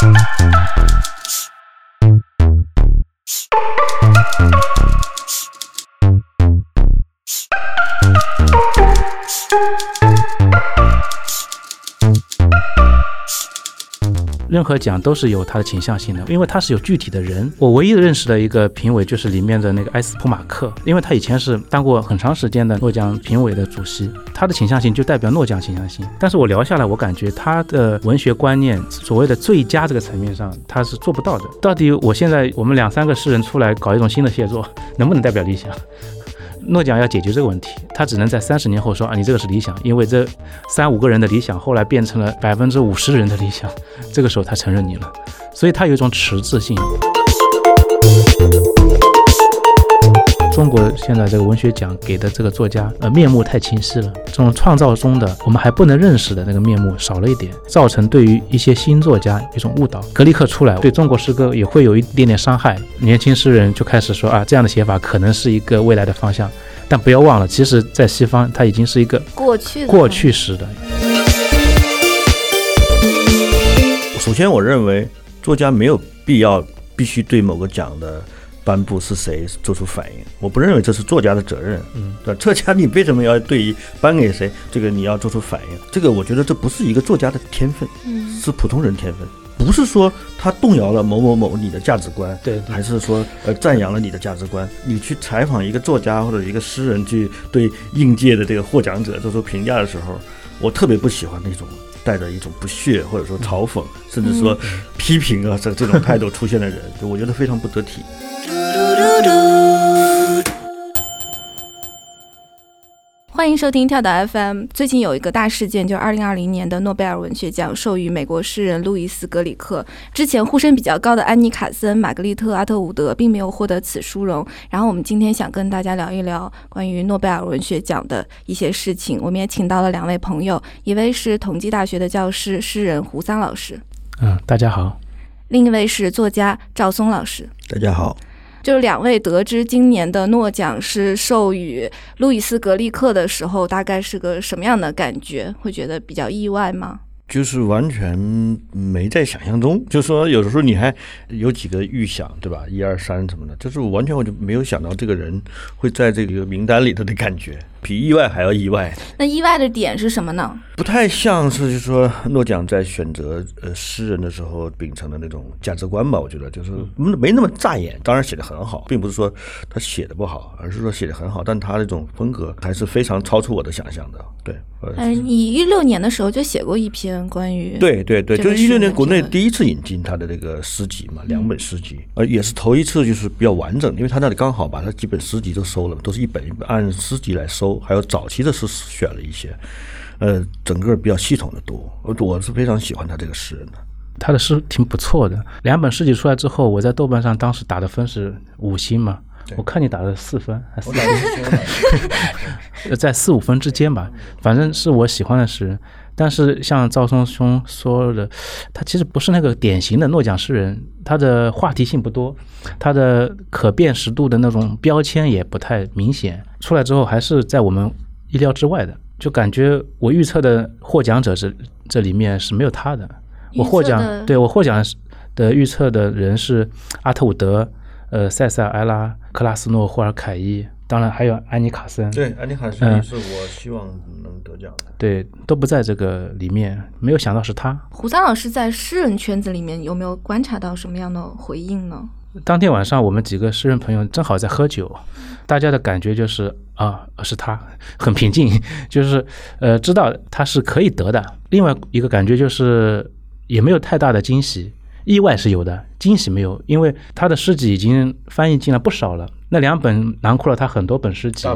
Thank 任何奖都是有它的倾向性的，因为它是有具体的人。我唯一认识的一个评委就是里面的那个埃斯普马克，因为他以前是当过很长时间的诺奖评委的主席，他的倾向性就代表诺奖倾向性。但是我聊下来，我感觉他的文学观念，所谓的最佳这个层面上，他是做不到的。到底我现在我们两三个诗人出来搞一种新的写作，能不能代表理想？诺奖要解决这个问题，他只能在三十年后说啊，你这个是理想，因为这三五个人的理想后来变成了百分之五十人的理想，这个时候他承认你了，所以他有一种迟滞性。中国现在这个文学奖给的这个作家，呃，面目太清晰了。这种创造中的我们还不能认识的那个面目少了一点，造成对于一些新作家一种误导。格里克出来，对中国诗歌也会有一点点伤害。年轻诗人就开始说啊，这样的写法可能是一个未来的方向。但不要忘了，其实，在西方，它已经是一个过去过去式的。首先，我认为作家没有必要必须对某个奖的。颁布是谁做出反应？我不认为这是作家的责任。嗯，对，作家你为什么要对于颁给谁这个你要做出反应？这个我觉得这不是一个作家的天分，嗯，是普通人天分，不是说他动摇了某某某你的价值观，对，还是说呃赞扬了你的价值观？你去采访一个作家或者一个诗人去对应届的这个获奖者做出评价的时候，我特别不喜欢那种。带着一种不屑，或者说嘲讽，甚至说批评啊，这这种态度出现的人，就我觉得非常不得体。欢迎收听跳岛 FM。最近有一个大事件，就是二零二零年的诺贝尔文学奖授予美国诗人路易斯·格里克。之前呼声比较高的安妮·卡森、玛格丽特·阿特伍德并没有获得此殊荣。然后我们今天想跟大家聊一聊关于诺贝尔文学奖的一些事情。我们也请到了两位朋友，一位是同济大学的教师、诗人胡桑老师。嗯，大家好。另一位是作家赵松老师。大家好。就是两位得知今年的诺奖是授予路易斯·格利克的时候，大概是个什么样的感觉？会觉得比较意外吗？就是完全没在想象中，就说有的时候你还有几个预想，对吧？一二三什么的，就是完全我就没有想到这个人会在这个名单里头的感觉。比意外还要意外。那意外的点是什么呢？不太像是，就是说诺奖在选择呃诗人的时候秉承的那种价值观吧。我觉得就是没那么扎眼。当然写的很好，并不是说他写的不好，而是说写的很好。但他那种风格还是非常超出我的想象的。对，嗯，你一六年的时候就写过一篇关于对对对，就是一六年国内第一次引进他的那个诗集嘛，两本诗集，呃，也是头一次就是比较完整，因为他那里刚好把他几本诗集都收了，都是一本一本按诗集来收。还有早期的是选了一些，呃，整个比较系统的读，我我是非常喜欢他这个诗人的，他的诗挺不错的。两本诗集出来之后，我在豆瓣上当时打的分是五星嘛，我看你打的四分，四 在四五分之间吧，反正是我喜欢的诗人。但是像赵松兄说的，他其实不是那个典型的诺奖诗人，他的话题性不多，他的可辨识度的那种标签也不太明显。出来之后还是在我们意料之外的，就感觉我预测的获奖者这这里面是没有他的。我获奖，对我获奖的预测的人是阿特伍德、呃塞塞尔埃拉、克拉斯诺、霍尔凯伊。当然还有安妮卡森，对，安妮卡森也是我希望能得奖的。对，都不在这个里面，没有想到是他。胡桑老师在诗人圈子里面有没有观察到什么样的回应呢？当天晚上，我们几个诗人朋友正好在喝酒，大家的感觉就是啊，是他，很平静，就是呃，知道他是可以得的。另外一个感觉就是也没有太大的惊喜。意外是有的，惊喜没有，因为他的诗集已经翻译进来不少了。那两本囊括了他很多本诗集，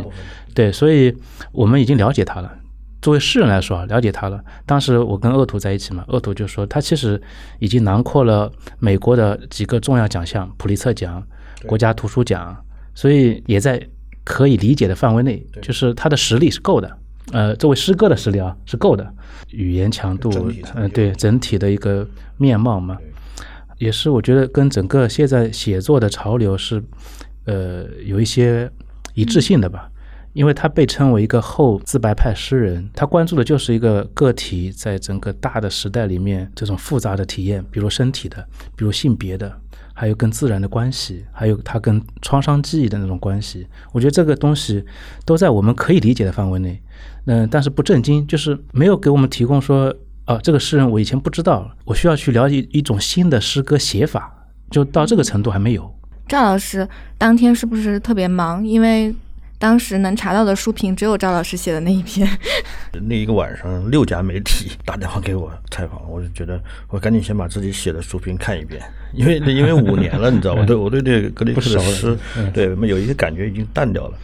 对，所以我们已经了解他了。作为诗人来说，了解他了。当时我跟恶徒在一起嘛，恶徒就说他其实已经囊括了美国的几个重要奖项，普利策奖、国家图书奖，所以也在可以理解的范围内，就是他的实力是够的。呃，作为诗歌的实力啊，是够的。语言强度，嗯，对，整体的一个面貌嘛。也是，我觉得跟整个现在写作的潮流是，呃，有一些一致性的吧。因为他被称为一个后自白派诗人，他关注的就是一个个体在整个大的时代里面这种复杂的体验，比如身体的，比如性别的，还有跟自然的关系，还有他跟创伤记忆的那种关系。我觉得这个东西都在我们可以理解的范围内，嗯，但是不震惊，就是没有给我们提供说，啊，这个诗人我以前不知道，我需要去了解一种新的诗歌写法，就到这个程度还没有。赵老师当天是不是特别忙？因为当时能查到的书评只有赵老师写的那一篇。那一个晚上，六家媒体打电话给我采访，我就觉得我赶紧先把自己写的书评看一遍，因为因为五年了，你知道吗？对我对这个格里克的诗，对有一些感觉已经淡掉了。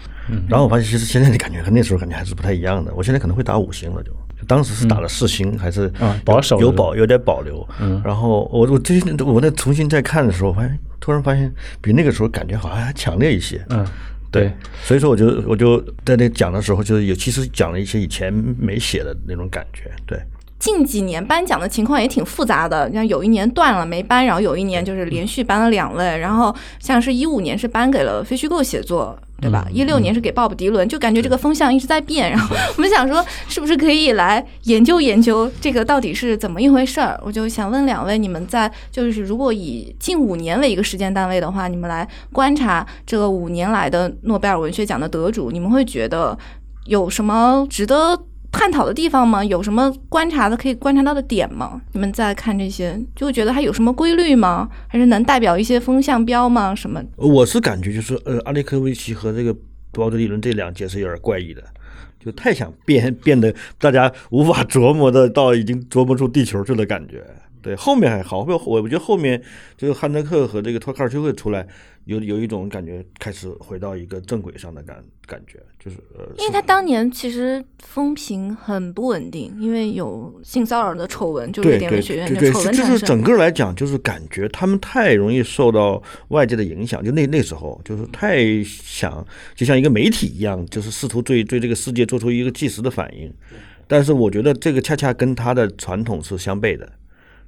然后我发现，其实现在的感觉和那时候感觉还是不太一样的。我现在可能会打五星了，就当时是打了四星，还是保守有保有点保留。然后我我最近我在重新再看的时候，发现突然发现比那个时候感觉好像还强烈一些。嗯。对，所以说我就我就在那讲的时候，就是有其实讲了一些以前没写的那种感觉。对，近几年颁奖的情况也挺复杂的，像有一年断了没颁，然后有一年就是连续颁了两位，然后像是一五年是颁给了非虚构写作。对吧？一六年是给鲍勃迪伦，就感觉这个风向一直在变。然后我们想说，是不是可以来研究研究这个到底是怎么一回事儿？我就想问两位，你们在就是如果以近五年为一个时间单位的话，你们来观察这个五年来的诺贝尔文学奖的得主，你们会觉得有什么值得？探讨的地方吗？有什么观察的可以观察到的点吗？你们在看这些，就会觉得它有什么规律吗？还是能代表一些风向标吗？什么？我是感觉就是，呃，阿列科维奇和这个鲍德利伦这两届是有点怪异的，就太想变 变得大家无法琢磨的到已经琢磨出地球去的感觉。对，后面还好，我我觉得后面就是汉德克和这个托卡尔丘克出来。有有一种感觉，开始回到一个正轨上的感感觉，就是呃，因为他当年其实风评很不稳定，因为有性骚扰的丑闻，就是典文学院的丑闻就是整个来讲，就是感觉他们太容易受到外界的影响，就那那时候就是太想，就像一个媒体一样，就是试图对对这个世界做出一个即时的反应。但是我觉得这个恰恰跟他的传统是相悖的。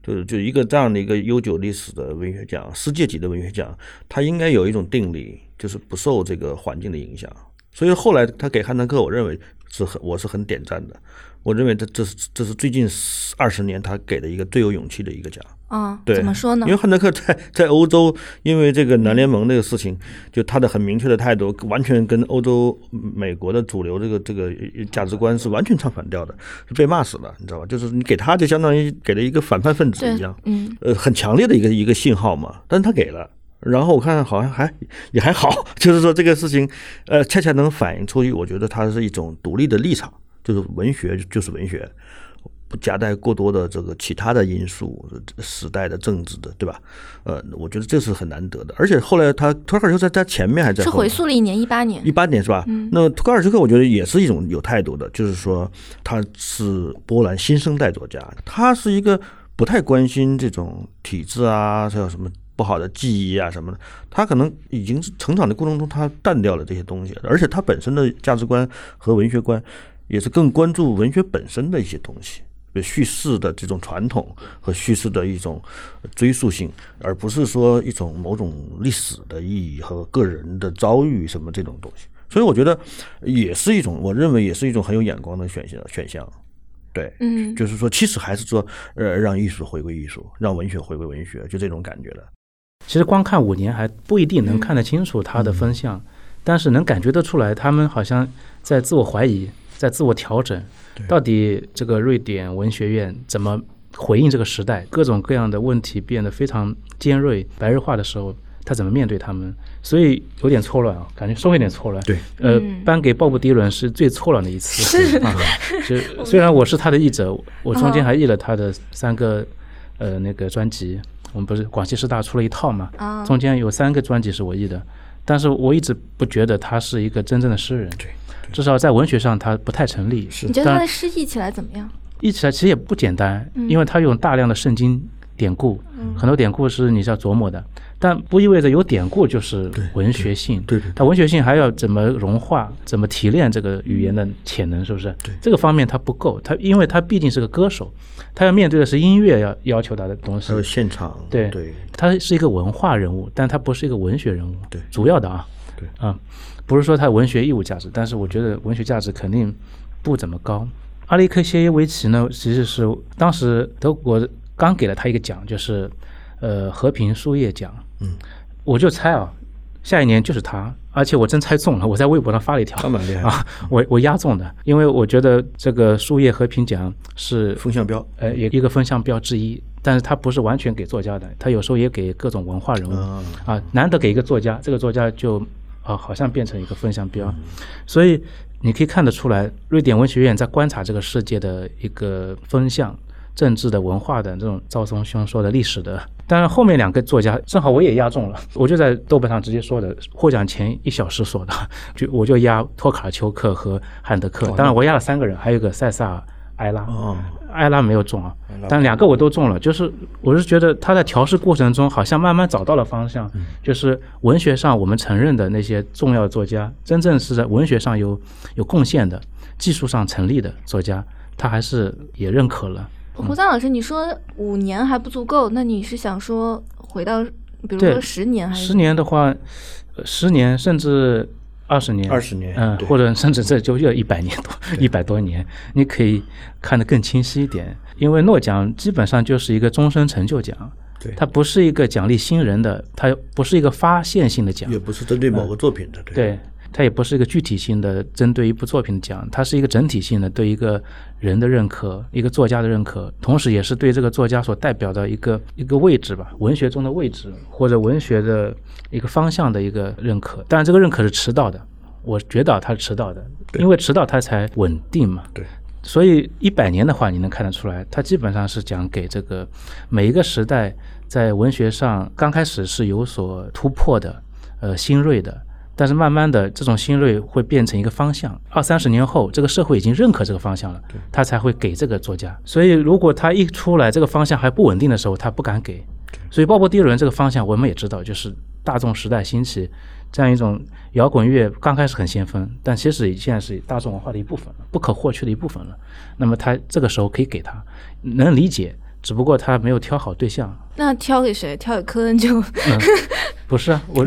就是就一个这样的一个悠久历史的文学奖，世界级的文学奖，它应该有一种定力，就是不受这个环境的影响。所以后来他给汉德克，我认为是很我是很点赞的。我认为这这是这是最近二十年他给的一个最有勇气的一个奖。啊，对，怎么说呢？因为汉德克在在欧洲，因为这个南联盟那个事情，就他的很明确的态度，完全跟欧洲、美国的主流这个这个价值观是完全唱反调的，是被骂死了，你知道吧？就是你给他就相当于给了一个反叛分子一样，嗯，呃，很强烈的一个一个信号嘛。但是他给了，然后我看好像还也还好，就是说这个事情，呃，恰恰能反映出，我觉得它是一种独立的立场，就是文学就是文学。不夹带过多的这个其他的因素，时代的政治的，对吧？呃，我觉得这是很难得的。而且后来他托卡尔丘在他前面还在是回溯了一年一八年一八年是吧？那托卡尔丘克我觉得也是一种有态度的，就是说他是波兰新生代作家，他是一个不太关心这种体制啊，还有什么不好的记忆啊什么的，他可能已经成长的过程中他淡掉了这些东西，而且他本身的价值观和文学观也是更关注文学本身的一些东西。叙事的这种传统和叙事的一种追溯性，而不是说一种某种历史的意义和个人的遭遇什么这种东西。所以我觉得也是一种，我认为也是一种很有眼光的选项选项。对，嗯，就是说，其实还是说，呃，让艺术回归艺术，让文学回归文学，就这种感觉的。其实光看五年还不一定能看得清楚它的风向，但是能感觉得出来，他们好像在自我怀疑，在自我调整。到底这个瑞典文学院怎么回应这个时代？各种各样的问题变得非常尖锐、白热化的时候，他怎么面对他们？所以有点错乱啊，感觉稍微有点错乱。对，呃，颁给鲍勃迪伦是最错乱的一次。是啊，就虽然我是他的译者，我中间还译了他的三个呃那个专辑。我们不是广西师大出了一套嘛？啊，中间有三个专辑是我译的，但是我一直不觉得他是一个真正的诗人。对。至少在文学上，他不太成立。你觉得他的诗译起来怎么样？译起来其实也不简单，因为他用大量的圣经典故，很多典故是你是要琢磨的。但不意味着有典故就是文学性。对对，它文学性还要怎么融化、怎么提炼这个语言的潜能，是不是？对，这个方面它不够。他因为他毕竟是个歌手，他要面对的是音乐要要求他的东西。还有现场。对对，他是一个文化人物，但他不是一个文学人物。对，主要的啊。对啊。不是说他文学义务价值，但是我觉得文学价值肯定不怎么高。阿列克谢耶维奇呢，其实是当时德国刚给了他一个奖，就是呃和平树叶奖。嗯，我就猜啊，下一年就是他，而且我真猜中了，我在微博上发了一条。他蛮厉害。啊，我我押中的，因为我觉得这个树叶和平奖是风向标。呃也一个风向标之一，但是它不是完全给作家的，它有时候也给各种文化人物。啊，啊，难得给一个作家，这个作家就啊好像变成一个风向嗯。标，所以你可以看得出来，瑞典文学院在观察这个世界的一个风向。政治的、文化的这种赵松兄说的历史的，当然后面两个作家正好我也押中了，我就在豆瓣上直接说的，获奖前一小时说的，就我就押托卡尔丘克和汉德克，当然我押了三个人，还有一个塞萨尔埃拉，哦，埃拉没有中啊，但两个我都中了。就是我是觉得他在调试过程中，好像慢慢找到了方向。就是文学上我们承认的那些重要作家，真正是在文学上有有贡献的、技术上成立的作家，他还是也认可了。胡桑老师，你说五年还不足够，那你是想说回到，比如说十年还是？十年的话，呃十年甚至二十年，二十年嗯，或者甚至这就要一百年多，一百多年，你可以看得更清晰一点。因为诺奖基本上就是一个终身成就奖，对，它不是一个奖励新人的，它不是一个发现性的奖也，不是针对某个作品的，对，对，它也不是一个具体性的针对一部作品的奖，它是一个整体性的对一个人的认可，一个作家的认可，同时也是对这个作家所代表的一个一个位置吧，文学中的位置或者文学的一个方向的一个认可。当然，这个认可是迟到的，我觉得它是迟到的，因为迟到它才稳定嘛。对。所以一百年的话，你能看得出来，它基本上是讲给这个每一个时代在文学上刚开始是有所突破的，呃，新锐的。但是慢慢的，这种新锐会变成一个方向。二三十年后，这个社会已经认可这个方向了，他才会给这个作家。所以，如果他一出来，这个方向还不稳定的时候，他不敢给。所以，鲍勃迪伦这个方向，我们也知道，就是大众时代兴起这样一种摇滚乐，刚开始很先锋，但其实现在是大众文化的一部分了，不可或缺的一部分了。那么，他这个时候可以给他，能理解，只不过他没有挑好对象。那挑给谁？挑给科恩就不是啊，我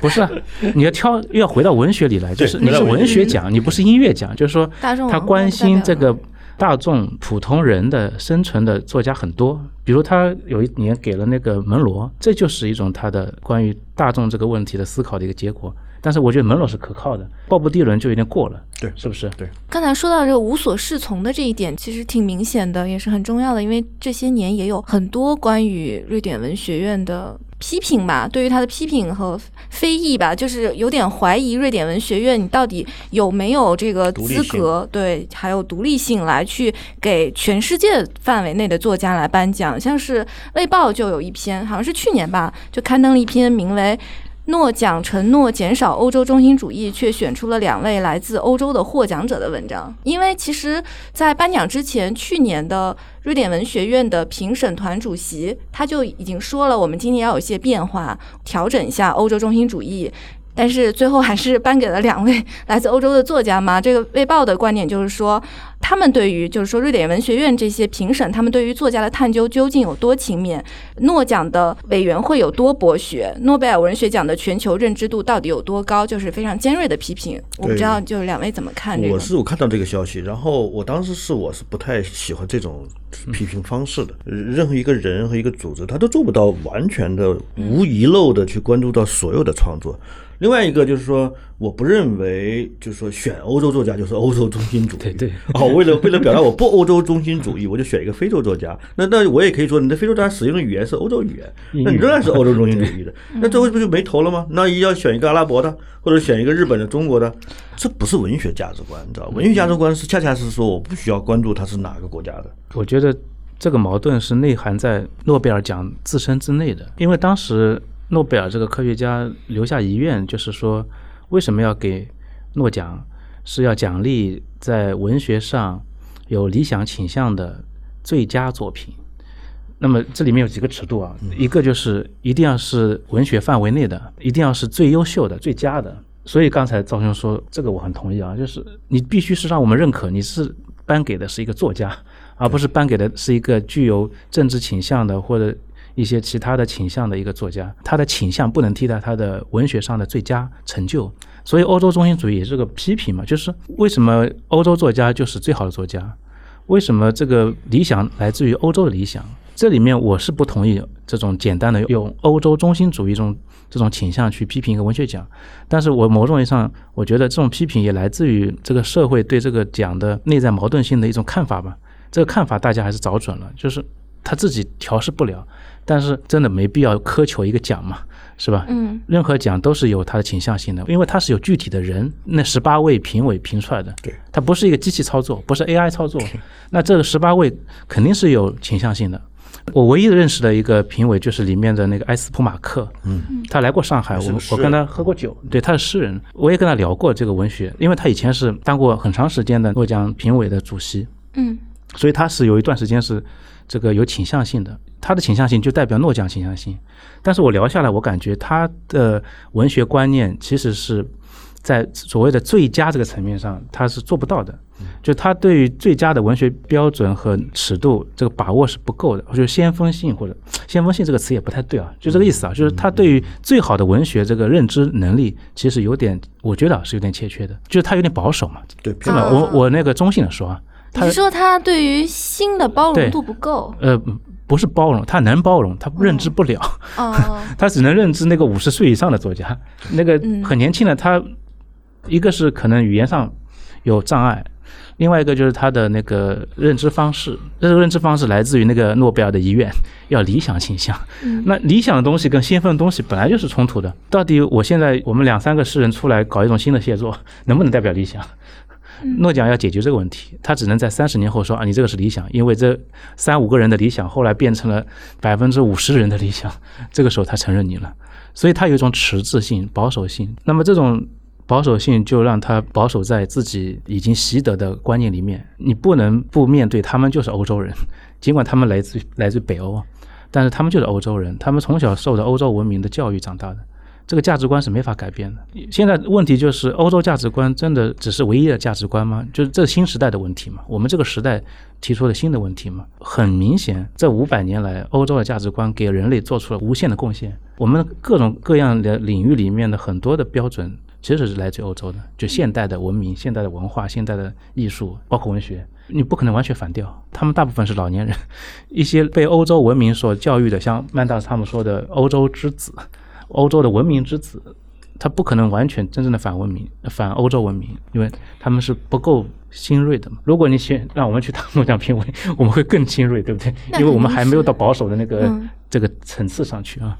不是啊，你要挑又要回到文学里来，就是你是文学奖，你不是音乐奖，就是说大众他关心这个大众普通人的生存的作家很多，比如他有一年给了那个门罗，这就是一种他的关于大众这个问题的思考的一个结果。但是我觉得门罗是可靠的，鲍勃迪伦就有点过了，对是不是？对，刚才说到这个无所适从的这一点，其实挺明显的，也是很重要的，因为这些年也有很多关于瑞典文学院的批评吧，对于他的批评和非议吧，就是有点怀疑瑞典文学院你到底有没有这个资格，对，还有独立性来去给全世界范围内的作家来颁奖。像是《卫报》就有一篇，好像是去年吧，就刊登了一篇名为。诺奖承诺减少欧洲中心主义，却选出了两位来自欧洲的获奖者的文章。因为其实，在颁奖之前，去年的瑞典文学院的评审团主席他就已经说了，我们今年要有一些变化，调整一下欧洲中心主义。但是最后还是颁给了两位来自欧洲的作家嘛。这个《卫报》的观点就是说，他们对于就是说瑞典文学院这些评审，他们对于作家的探究究竟有多勤勉，诺奖的委员会有多博学，诺贝尔文学奖的全球认知度到底有多高，就是非常尖锐的批评。我不知道就是两位怎么看这个我？是我看到这个消息，然后我当时是我是不太喜欢这种批评方式的。任何一个人和一个组织，他都做不到完全的无遗漏的去关注到所有的创作。另外一个就是说，我不认为就是说选欧洲作家就是欧洲中心主义。对对哦，为了为了表达我不欧洲中心主义，我就选一个非洲作家。那那我也可以说，你的非洲作家使用的语言是欧洲语言，那你仍然是欧洲中心主义的。那这回不就没头了吗？那要选一个阿拉伯的，或者选一个日本的、中国的，这不是文学价值观，你知道吧？文学价值观是恰恰是说我不需要关注他是哪个国家的。我觉得这个矛盾是内涵在诺贝尔奖自身之内的，因为当时诺贝尔这个科学家留下遗愿，就是说为什么要给诺奖，是要奖励在文学上有理想倾向的最佳作品。那么这里面有几个尺度啊，一个就是一定要是文学范围内的，一定要是最优秀的、最佳的。所以刚才赵兄说这个我很同意啊，就是你必须是让我们认可你是颁给的是一个作家，而不是颁给的是一个具有政治倾向的或者一些其他的倾向的一个作家，他的倾向不能替代他的文学上的最佳成就。所以欧洲中心主义也是个批评嘛，就是为什么欧洲作家就是最好的作家？为什么这个理想来自于欧洲的理想？这里面我是不同意这种简单的用欧洲中心主义中这种倾向去批评一个文学奖，但是我某种意义上，我觉得这种批评也来自于这个社会对这个奖的内在矛盾性的一种看法吧。这个看法大家还是找准了，就是他自己调试不了，但是真的没必要苛求一个奖嘛。是吧？嗯，任何奖都是有它的倾向性的，因为它是有具体的人，那十八位评委评出来的，对，它不是一个机器操作，不是 AI 操作，那这个十八位肯定是有倾向性的。我唯一的认识的一个评委就是里面的那个埃斯普马克，嗯，他来过上海，我我跟他喝过酒，对，他是诗人，我也跟他聊过这个文学，因为他以前是当过很长时间的诺奖评委的主席，嗯，所以他是有一段时间是这个有倾向性的。他的倾向性就代表诺奖倾向性，但是我聊下来，我感觉他的文学观念其实是在所谓的最佳这个层面上，他是做不到的。就他对于最佳的文学标准和尺度这个把握是不够的。我觉得先锋性或者 先锋性这个词也不太对啊，就这个意思啊，就是他对于最好的文学这个认知能力其实有点，我觉得是有点欠缺的，就是他有点保守嘛。对，对吧？我我那个中性的说啊，你说他对于新的包容度不够？呃。不是包容，他能包容，他认知不了，他只能认知那个五十岁以上的作家，那个很年轻的他，一个是可能语言上有障碍，另外一个就是他的那个认知方式，这个认知方式来自于那个诺贝尔的遗愿，要理想倾向。那理想的东西跟先锋的东西本来就是冲突的。到底我现在我们两三个诗人出来搞一种新的写作，能不能代表理想？诺奖要解决这个问题，他只能在三十年后说啊，你这个是理想，因为这三五个人的理想后来变成了百分之五十人的理想，这个时候他承认你了，所以他有一种迟滞性、保守性。那么这种保守性就让他保守在自己已经习得的观念里面，你不能不面对他们就是欧洲人，尽管他们来自来自北欧，但是他们就是欧洲人，他们从小受的欧洲文明的教育长大的。这个价值观是没法改变的。现在问题就是，欧洲价值观真的只是唯一的价值观吗？就是这新时代的问题嘛？我们这个时代提出了新的问题嘛？很明显，这五百年来，欧洲的价值观给人类做出了无限的贡献。我们各种各样的领域里面的很多的标准，其实是来自欧洲的。就现代的文明、现代的文化、现代的艺术，包括文学，你不可能完全反掉。他们大部分是老年人，一些被欧洲文明所教育的，像曼达斯他们说的“欧洲之子”。欧洲的文明之子，他不可能完全真正的反文明、反欧洲文明，因为他们是不够新锐的嘛。如果你先让我们去当诺奖评委，我们会更新锐，对不对？因为我们还没有到保守的那个这个层次上去啊。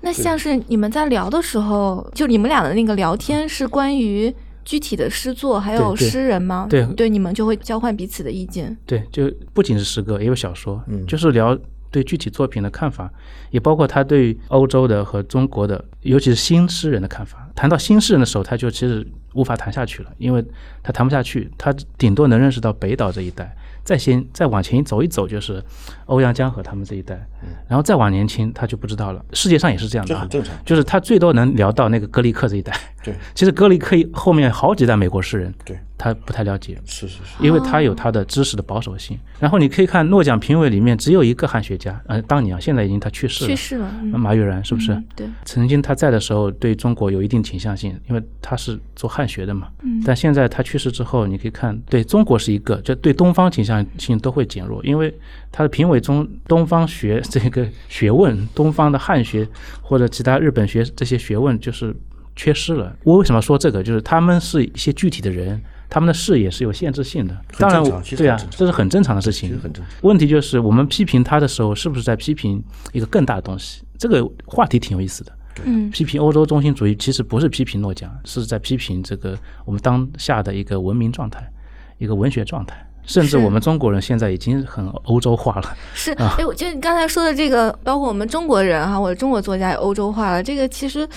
那像是你们在聊的时候，就你们俩的那个聊天是关于具体的诗作，还有诗人吗？对对，你们就会交换彼此的意见。对，就不仅是诗歌，也有小说，嗯就是聊。对具体作品的看法，也包括他对欧洲的和中国的，尤其是新诗人的看法。谈到新诗人的时候，他就其实无法谈下去了，因为他谈不下去，他顶多能认识到北岛这一代。再先再往前走一走，就是欧阳江河他们这一代，然后再往年轻，他就不知道了。世界上也是这样的，很正常。就是他最多能聊到那个格里克这一代。对，其实格里克后面好几代美国诗人，对，他不太了解。是是是，因为他有他的知识的保守性。然后你可以看诺奖评委里面只有一个汉学家，呃，当年啊，现在已经他去世了，去世了。马玉然是不是？对，曾经他在的时候对中国有一定倾向性，因为他是做汉学的嘛。嗯。但现在他去世之后，你可以看对中国是一个，就对东方倾向性都会。减弱，因为他的评委中，东方学这个学问，东方的汉学或者其他日本学这些学问就是缺失了。我为什么说这个？就是他们是一些具体的人，他们的视野是有限制性的。当然，对啊，这是很正常的事情。问题就是我们批评他的时候，是不是在批评一个更大的东西？这个话题挺有意思的。嗯，批评欧洲中心主义，其实不是批评诺奖，是在批评这个我们当下的一个文明状态，一个文学状态。甚至我们中国人现在已经很欧洲化了。是，哎，我觉得你刚才说的这个，包括我们中国人哈，或者中国作家也欧洲化了，这个其实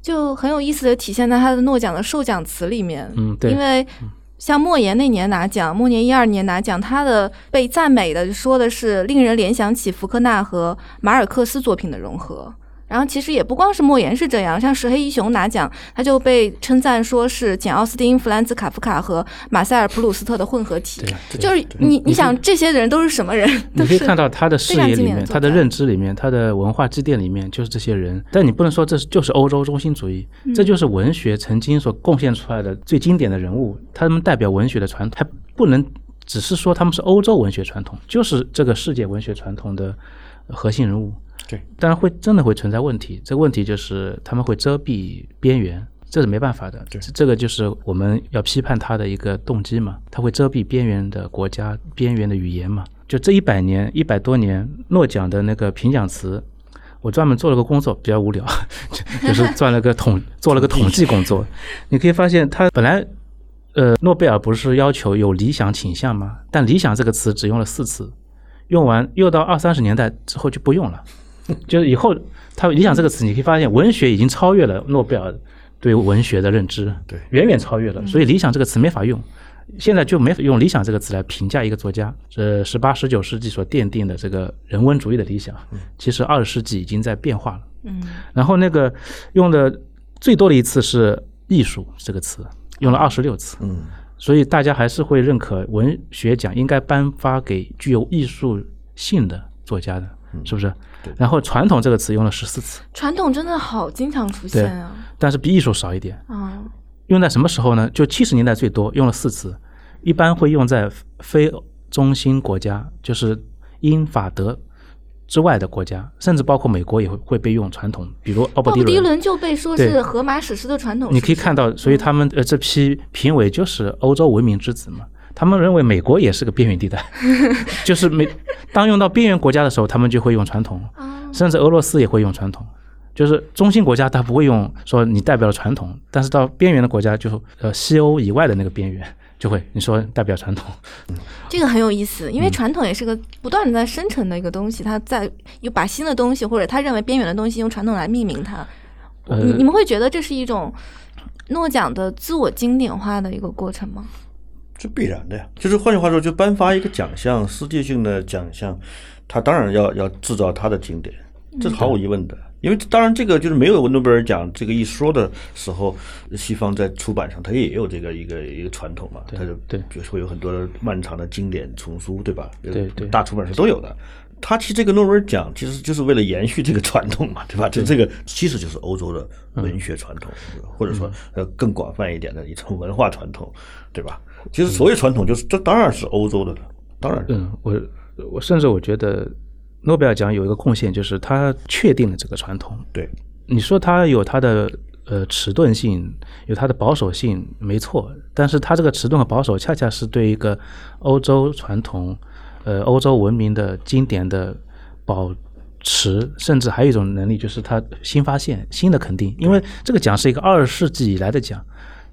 就很有意思的体现在他的诺奖的授奖词里面。嗯，对。因为像莫言那年拿奖，莫言一二年拿奖，他的被赞美的说的是令人联想起福克纳和马尔克斯作品的融合。然后其实也不光是莫言是这样，像石黑一雄拿奖，他就被称赞说是简·奥斯汀、弗兰兹·卡夫卡和马塞尔·普鲁斯特的混合体。就是你，你想这些人都是什么人？你可以看到他的视野里面、他的认知里面、他的文化积淀里面，就是这些人。但你不能说这是就是欧洲中心主义，这就是文学曾经所贡献出来的最经典的人物，他们代表文学的传统，还不能只是说他们是欧洲文学传统，就是这个世界文学传统的核心人物。对，当然会真的会存在问题。这个问题就是他们会遮蔽边缘，这是没办法的。对，这个就是我们要批判他的一个动机嘛。他会遮蔽边缘的国家、边缘的语言嘛。就这一百年、一百多年，诺奖的那个评奖词，我专门做了个工作，比较无聊，就是做了个统 做了个统计工作。你可以发现，他本来呃，诺贝尔不是要求有理想倾向吗？但理想这个词只用了四次，用完又到二三十年代之后就不用了。就是以后，他理想这个词，你可以发现，文学已经超越了诺贝尔对文学的认知，对，远远超越了。所以理想这个词没法用，现在就没法用理想这个词来评价一个作家。这，十八、十九世纪所奠定的这个人文主义的理想，其实二十世纪已经在变化了。嗯，然后那个用的最多的一次是艺术这个词，用了二十六次。嗯，所以大家还是会认可文学奖应该颁发给具有艺术性的作家的，是不是？然后“传统”这个词用了十四次，传统真的好经常出现啊，但是比艺术少一点啊。用在什么时候呢？就七十年代最多用了四次，一般会用在非中心国家，就是英法德之外的国家，甚至包括美国也会会被用传统。比如奥布迪伦就被说是荷马史诗的传统。你可以看到，所以他们呃这批评委就是欧洲文明之子嘛。他们认为美国也是个边缘地带，就是美当用到边缘国家的时候，他们就会用传统，甚至俄罗斯也会用传统。就是中心国家他不会用说你代表了传统，但是到边缘的国家，就呃西欧以外的那个边缘就会你说代表传统。这个很有意思，因为传统也是个不断的在生成的一个东西，它在又把新的东西或者他认为边缘的东西用传统来命名它。你你们会觉得这是一种诺奖的自我经典化的一个过程吗？是必然的呀，就是换句话说，就颁发一个奖项，世界性的奖项，他当然要要制造他的经典，这是毫无疑问的。因为当然这个就是没有诺贝尔奖这个一说的时候，西方在出版上它也有这个一个一个传统嘛，它就对，比如说有很多漫长的经典丛书，对吧？对对，大出版社都有的。他其实这个诺贝尔奖其实就是为了延续这个传统嘛，对吧？就这个其实就是欧洲的文学传统，或者说呃更广泛一点的一种文化传统，对吧？其实所谓传统就是这当然是欧洲的了，当然。嗯，我我甚至我觉得诺贝尔奖有一个贡献，就是它确定了这个传统。对，你说它有它的呃迟钝性，有它的保守性，没错。但是它这个迟钝和保守，恰恰是对一个欧洲传统。呃，欧洲文明的经典的保持，甚至还有一种能力，就是它新发现、新的肯定。因为这个奖是一个二十世纪以来的奖，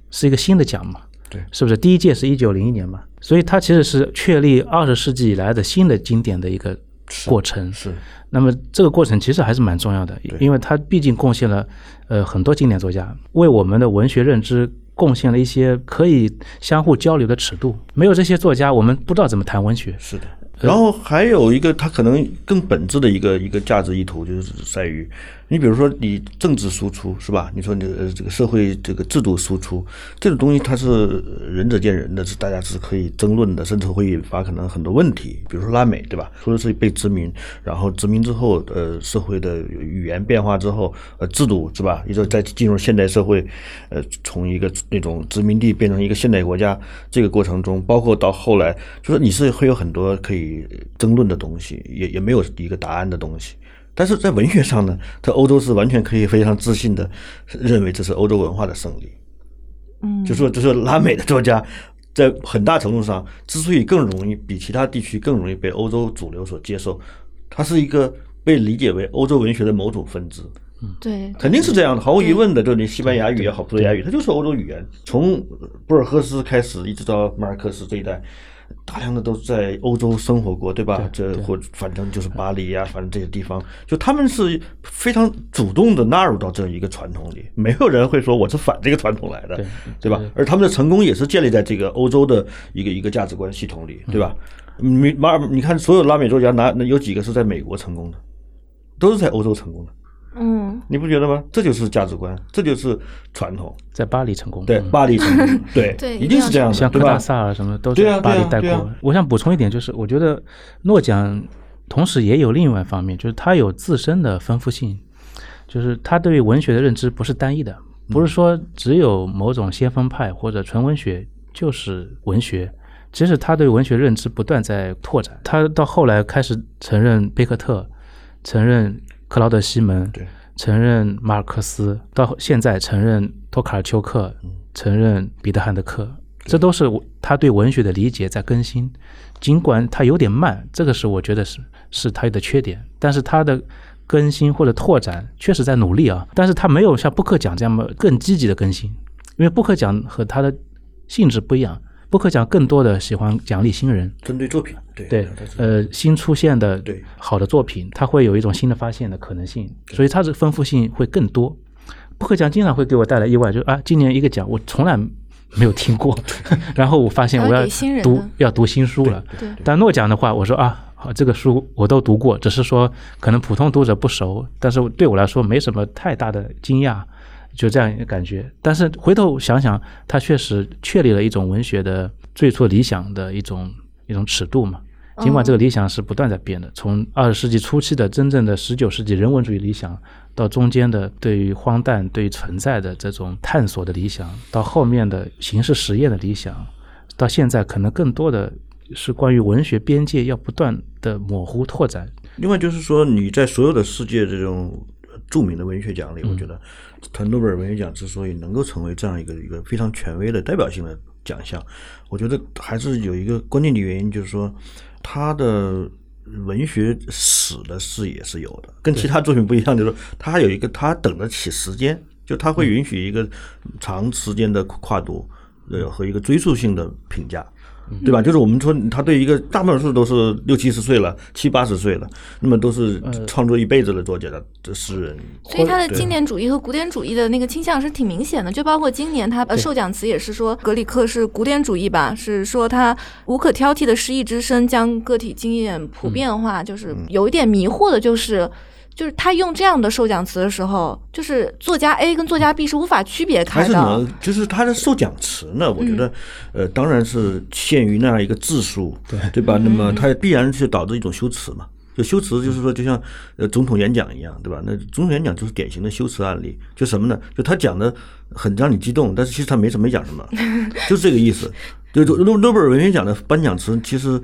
是一个新的奖嘛？对，是不是？第一届是一九零一年嘛？所以它其实是确立二十世纪以来的新的经典的一个过程。是。那么这个过程其实还是蛮重要的，因为它毕竟贡献了呃很多经典作家，为我们的文学认知贡献了一些可以相互交流的尺度。没有这些作家，我们不知道怎么谈文学。是的。然后还有一个，它可能更本质的一个一个价值意图，就是在于，你比如说你政治输出是吧？你说你呃这个社会这个制度输出这种东西，它是仁者见仁的，是大家是可以争论的，甚至会引发可能很多问题。比如说拉美对吧？说的是被殖民，然后殖民之后，呃，社会的语言变化之后，呃，制度是吧？一直在进入现代社会，呃，从一个那种殖民地变成一个现代国家，这个过程中，包括到后来，就是你是会有很多可以。争论的东西也也没有一个答案的东西，但是在文学上呢，在欧洲是完全可以非常自信的认为这是欧洲文化的胜利。嗯，就说就说拉美的作家在很大程度上之所以更容易比其他地区更容易被欧洲主流所接受，它是一个被理解为欧洲文学的某种分支。嗯，对，肯定是这样的，毫无疑问的，就你西班牙语也好，葡萄牙语，它就是欧洲语言。从博尔赫斯开始，一直到马尔克斯这一代。大量的都在欧洲生活过，对吧？这或反正就是巴黎呀，反正这些地方，就他们是非常主动的纳入到这一个传统里，没有人会说我是反这个传统来的，对吧？而他们的成功也是建立在这个欧洲的一个一个价值观系统里，对吧？你马尔，你看所有拉美作家，哪有几个是在美国成功的？都是在欧洲成功的。嗯，你不觉得吗？这就是价值观，这就是传统。在巴黎成功，对，嗯巴黎成功，对对一定是这样的，像科对吧？大萨尔什么都对啊是巴黎对啊对啊带过。我想补充一点，就是我觉得诺奖同时也有另外一方面，就是它有自身的丰富性，就是它对于文学的认知不是单一的，不是说只有某种先锋派或者纯文学就是文学。其实他对文学认知不断在拓展，他到后来开始承认贝克特，承认克劳德·西门，对承认马尔克斯，到现在承认托卡尔丘克，承认彼得·汉德克，这都是他对文学的理解在更新。尽管他有点慢，这个是我觉得是是他的缺点，但是他的更新或者拓展确实在努力啊。但是他没有像布克奖这样么更积极的更新，因为布克奖和他的性质不一样。布克奖更多的喜欢奖励新人，针对作品，对对，呃，新出现的对。好的作品，它会有一种新的发现的可能性，所以它的丰富性会更多。布克奖经常会给我带来意外，就是啊，今年一个奖我从来没有听过，然后我发现我要读要读新书了。但诺奖的话，我说啊，好，这个书我都读过，只是说可能普通读者不熟，但是对我来说没什么太大的惊讶，就这样一个感觉。但是回头想想，它确实确立了一种文学的最初理想的一种一种尺度嘛。尽管这个理想是不断在变的，从二十世纪初期的真正的十九世纪人文主义理想，到中间的对于荒诞、对于存在的这种探索的理想，到后面的形式实验的理想，到现在可能更多的是关于文学边界要不断的模糊拓展。另外就是说，你在所有的世界这种呃著名的文学奖里，我觉得，他诺贝尔文学奖之所以能够成为这样一个一个非常权威的代表性的奖项，我觉得还是有一个关键的原因，就是说他的文学史的视野是有的，跟其他作品不一样，就是说他有一个他等得起时间，就他会允许一个长时间的跨度，呃和一个追溯性的评价。对吧？就是我们说，他对一个大部分数都是六七十岁了，七八十岁了，那么都是创作一辈子的作家的的诗人。所以他的经典主义和古典主义的那个倾向是挺明显的，就包括今年他呃受奖词也是说格里克是古典主义吧，是说他无可挑剔的诗意之声将个体经验普遍化，就是有一点迷惑的，就是。就是他用这样的授奖词的时候，就是作家 A 跟作家 B 是无法区别还是开的。能，就是他的授奖词呢，我觉得，呃，当然是限于那样一个字数，对对吧？那么它必然是导致一种修辞嘛。就修辞就是说，就像呃总统演讲一样，对吧？那总统演讲就是典型的修辞案例，就什么呢？就他讲的很让你激动，但是其实他没什么讲什么，就是这个意思。就就诺诺贝尔文学奖的颁奖词，其实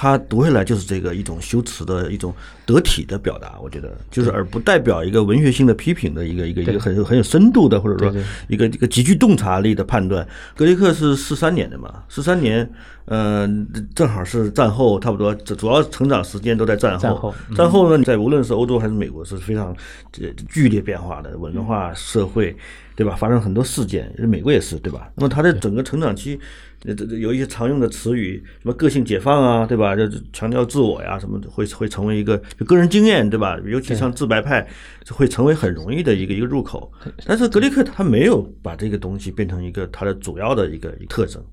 它读下来就是这个一种修辞的一种得体的表达，我觉得就是而不代表一个文学性的批评的一个一个一个很很有深度的，或者说一个一个极具洞察力的判断。格雷克是四三年的嘛，四三年，呃，正好是战后，差不多主主要成长时间都在战后。战后嗯战后呢，在无论是欧洲还是美国，是非常这剧烈变化的文化社会，对吧？发生很多事件，美国也是，对吧？那么他的整个成长期，有一些常用的词语，什么个性解放啊，对吧？这这强调自我呀，什么的会会成为一个就个人经验，对吧？尤其像自白派，就会成为很容易的一个一个入口。但是格雷克他没有把这个东西变成一个他的主要的一个一个特征，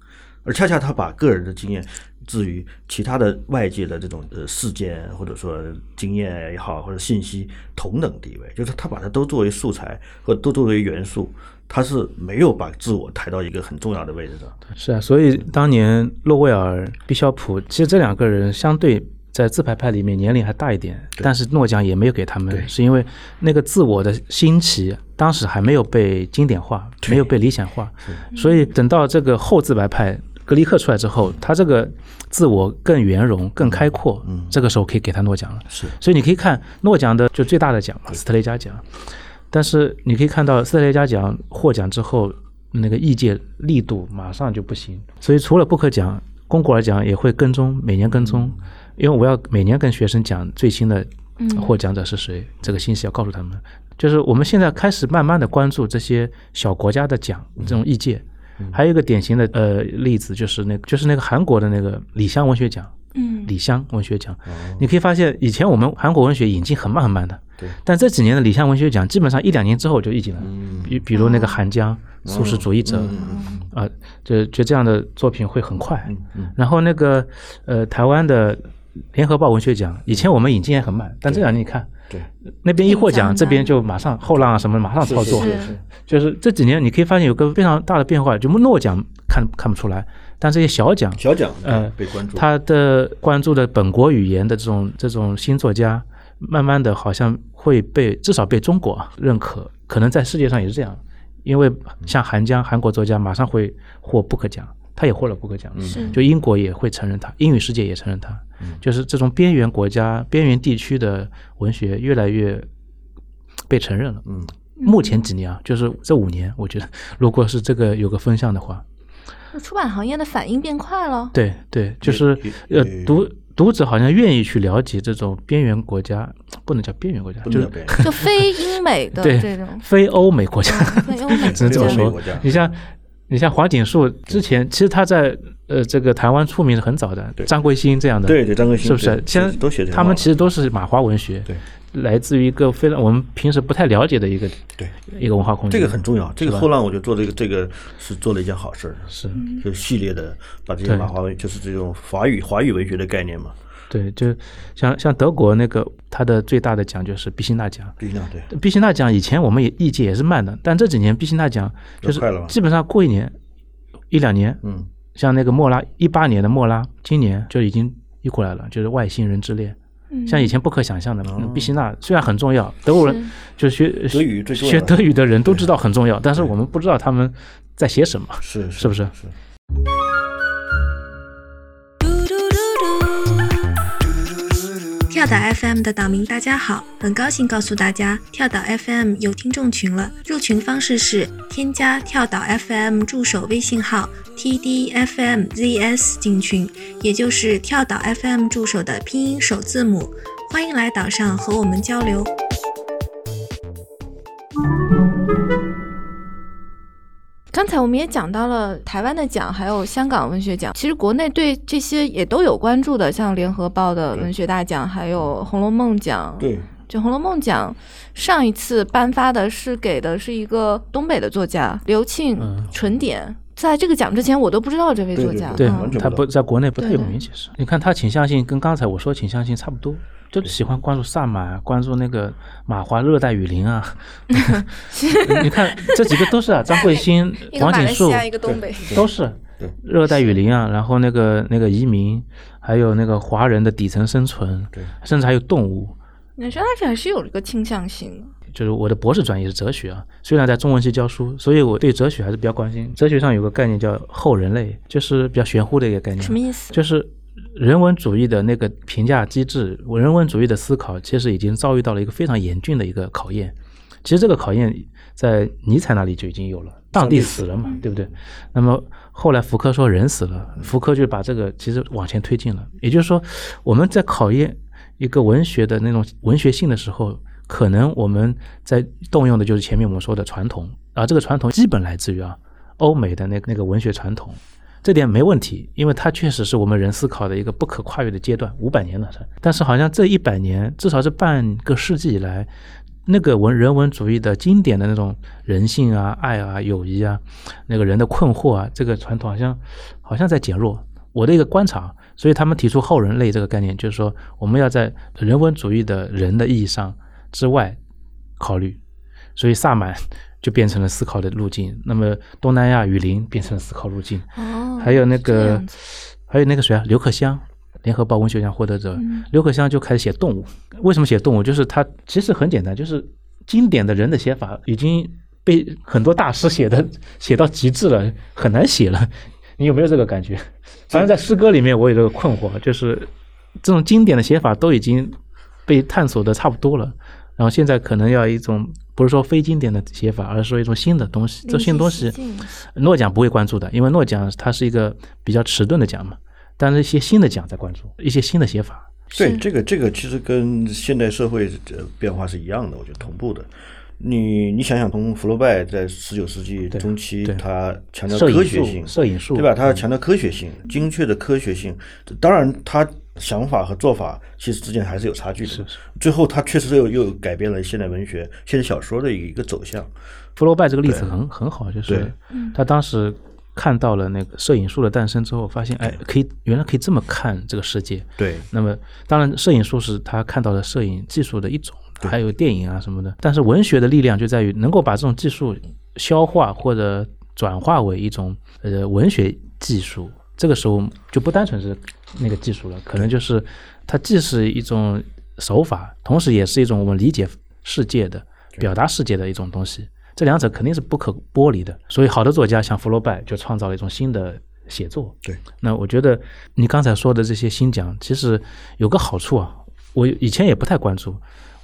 而恰恰他把个人的经验置于其他的外界的这种呃事件或者说经验也好，或者信息同等地位，就是他把它都作为素材或者都作为元素，他是没有把自我抬到一个很重要的位置上。是啊，所以当年洛威尔、毕肖普，其实这两个人相对在自排派里面年龄还大一点，但是诺奖也没有给他们，是因为那个自我的兴起，当时还没有被经典化，没有被理想化，所以等到这个后自白派。格里克出来之后，他这个自我更圆融、更开阔，这个时候可以给他诺奖了。是，所以你可以看诺奖的就最大的奖嘛，斯特雷加奖。但是你可以看到斯特雷加奖获奖之后，那个意见力度马上就不行。所以除了布克奖，龚古尔奖也会跟踪，每年跟踪，因为我要每年跟学生讲最新的获奖者是谁，这个信息要告诉他们。就是我们现在开始慢慢的关注这些小国家的奖这种意见。还有一个典型的呃例子就是那个就是那个韩国的那个李湘文学奖。嗯，李湘文学奖，你可以发现以前我们韩国文学引进很慢很慢的，对，但这几年的李湘文学奖基本上一两年之后就一进了，比比如那个韩江、素食主义者，啊，就就这样的作品会很快。然后那个呃台湾的联合报文学奖，以前我们引进也很慢，但这两年你看对，那边一获奖，这边就马上后浪啊什么马上操作。是，是是。就是这几年你可以发现有个非常大的变化，就诺奖看看不出来，但这些小奖小奖呃被关注，他的关注的本国语言的这种这种新作家，慢慢的好像会被至少被中国认可，可能在世界上也是这样，因为像韩江韩国作家马上会获布克奖，他也获了布克奖，是。就英国也会承认他，英语世界也承认他，就是这种边缘国家、边缘地区的文学越来越被承认了。嗯，目前几年啊，就是这五年，我觉得如果是这个有个风向的话，出版行业的反应变快了。对对，就是呃读读者好像愿意去了解这种边缘国家，不能叫边缘国家，就是就非英美的对 这种，非欧美国家，非欧美 只能这么说。你像你像华锦树之前，其实他在呃这个台湾出名是很早的，对。张贵兴这样的，对对，张桂兴是不是？对？现在都写他们其实都是马华文学，对，来自于一个非常我们平时不太了解的一个对。一个文化空间，这个很重要。这个后浪我觉得做这个这个是做了一件好事儿，是就系列的把这些马华文就是这种华语华语文学的概念嘛，对，就像像德国那个他的最大的奖就是毕辛纳奖。对那对。毕辛纳奖以前我们也意见也是慢的，但这几年毕辛纳奖就是快了吧基本上过一年一两年，嗯，像那个莫拉一八年的莫拉，今年就已经移过来了，就是外星人之恋，嗯像以前不可想象的哦那个毕希纳虽然很重要，德国人就学德语最学德语的人都知道很重要，但是我们不知道他们在写什么。是是不是？是。跳岛 FM 的岛民大家好，很高兴告诉大家，跳岛 FM 有听众群了。入群方式是添加跳岛 FM 助手微信号 tdfmzs 进群，也就是跳岛 FM 助手的拼音首字母。欢迎来岛上和我们交流。刚才我们也讲到了台湾的奖，还有香港文学奖。其实国内对这些也都有关注的，像联合报的文学大奖，还有红楼梦奖。对，就《红楼梦》奖，上一次颁发的是给的是一个东北的作家刘庆嗯纯典。在这个奖之前，我都不知道这位作家。对他不在国内不太有名，其实你看他倾向性跟刚才我说倾向性差不多，就喜欢关注萨满，关注那个马华热带雨林啊。你看这几个都是啊，张贵兴 一、个马来西黄锦树，一个东北。都是对热带雨林啊，然后那个那个移民，还有那个华人的底层生存，对，甚至还有动物。你说他还是有一个倾向性的。就是我的博士专业是哲学啊，虽然在中文系教书，所以我对哲学还是比较关心。哲学上有个概念叫后人类，就是比较玄乎的一个概念。什么意思？就是人文主义的那个评价机制，人文主义的思考，其实已经遭遇到了一个非常严峻的一个考验。其实这个考验在尼采那里就已经有了，上帝死了嘛，对不对？那么后来福柯说人死了，福柯就把这个其实往前推进了。也就是说，我们在考验一个文学的那种文学性的时候，可能我们在动用的就是前面我们说的传统，而这个传统基本来自于啊欧美的那个那个文学传统。这点没问题，因为它确实是我们人思考的一个不可跨越的阶段，五百年了。但是好像这一百年，至少是半个世纪以来，那个文人文主义的经典的那种人性啊、爱啊、友谊啊，那个人的困惑啊，这个传统好像好像在减弱。我的一个观察，所以他们提出后人类这个概念，就是说我们要在人文主义的人的意义上之外考虑。所以萨满就变成了思考的路径，那么东南亚雨林变成了思考路径。哦，还有那个，还有那个谁啊，刘克襄，联合报文学奖获得者，嗯刘克襄就开始写动物。为什么写动物？就是他其实很简单，就是经典的人的写法已经被很多大师写的写到极致了，很难写了。你有没有这个感觉？反正在诗歌里面，我有这个困惑，就是这种经典的写法都已经被探索的差不多了，然后现在可能要一种不是说非经典的写法，而是说一种新的东西。这新东西，诺奖不会关注的，因为诺奖它是一个比较迟钝的奖嘛。但是一些新的奖在关注，一些新的写法。对，这个这个其实跟现代社会的变化是一样的，我觉得同步的。你你想想，从福楼拜在十九世纪中期，对他强调科学性，摄影术对吧？他嗯强调科学性，精确的科学性。当然，他想法和做法其实之间还是有差距的。是是最后，他确实又又改变了现代文学、现代小说的一个走向。福楼拜这个例子很很好，就是他当时看到了那个摄影术的诞生之后，发现哎，可以原来可以这么看这个世界。对，那么当然，摄影术是他看到了摄影技术的一种，还有电影啊什么的。但是文学的力量就在于能够把这种技术消化或者转化为一种呃文学技术，这个时候就不单纯是那个技术了，可能就是它既是一种手法，同时也是一种我们理解世界的、表达世界的一种东西。这两者肯定是不可剥离的。所以，好的作家像福楼拜就创造了一种新的写作。对，那我觉得你刚才说的这些新讲，其实有个好处啊，我以前也不太关注。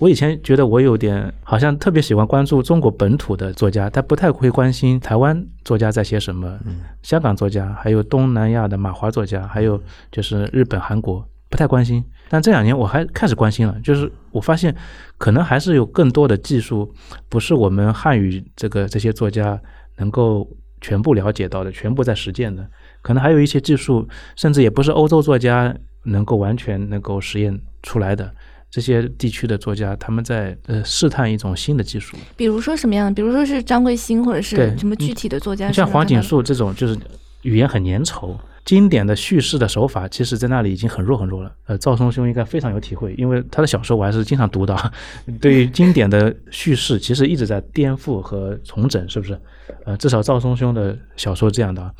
我以前觉得我有点好像特别喜欢关注中国本土的作家，但不太会关心台湾作家在写什么，香港作家，还有东南亚的马华作家，还有就是日本、韩国，不太关心。但这两年我还开始关心了，就是我发现可能还是有更多的技术，不是我们汉语这个这些作家能够全部了解到的，全部在实践的，可能还有一些技术，甚至也不是欧洲作家能够完全能够实验出来的。这些地区的作家，他们在呃试探一种新的技术，比如说什么样的？比如说是张桂兴，或者是什么具体的作家？像黄锦树这种，就是语言很粘稠，经典的叙事的手法，其实在那里已经很弱很弱了。呃，赵松兄应该非常有体会，因为他的小说我还是经常读的。对于经典的叙事，其实一直在颠覆和重整，是不是？呃，至少赵松兄的小说这样的啊。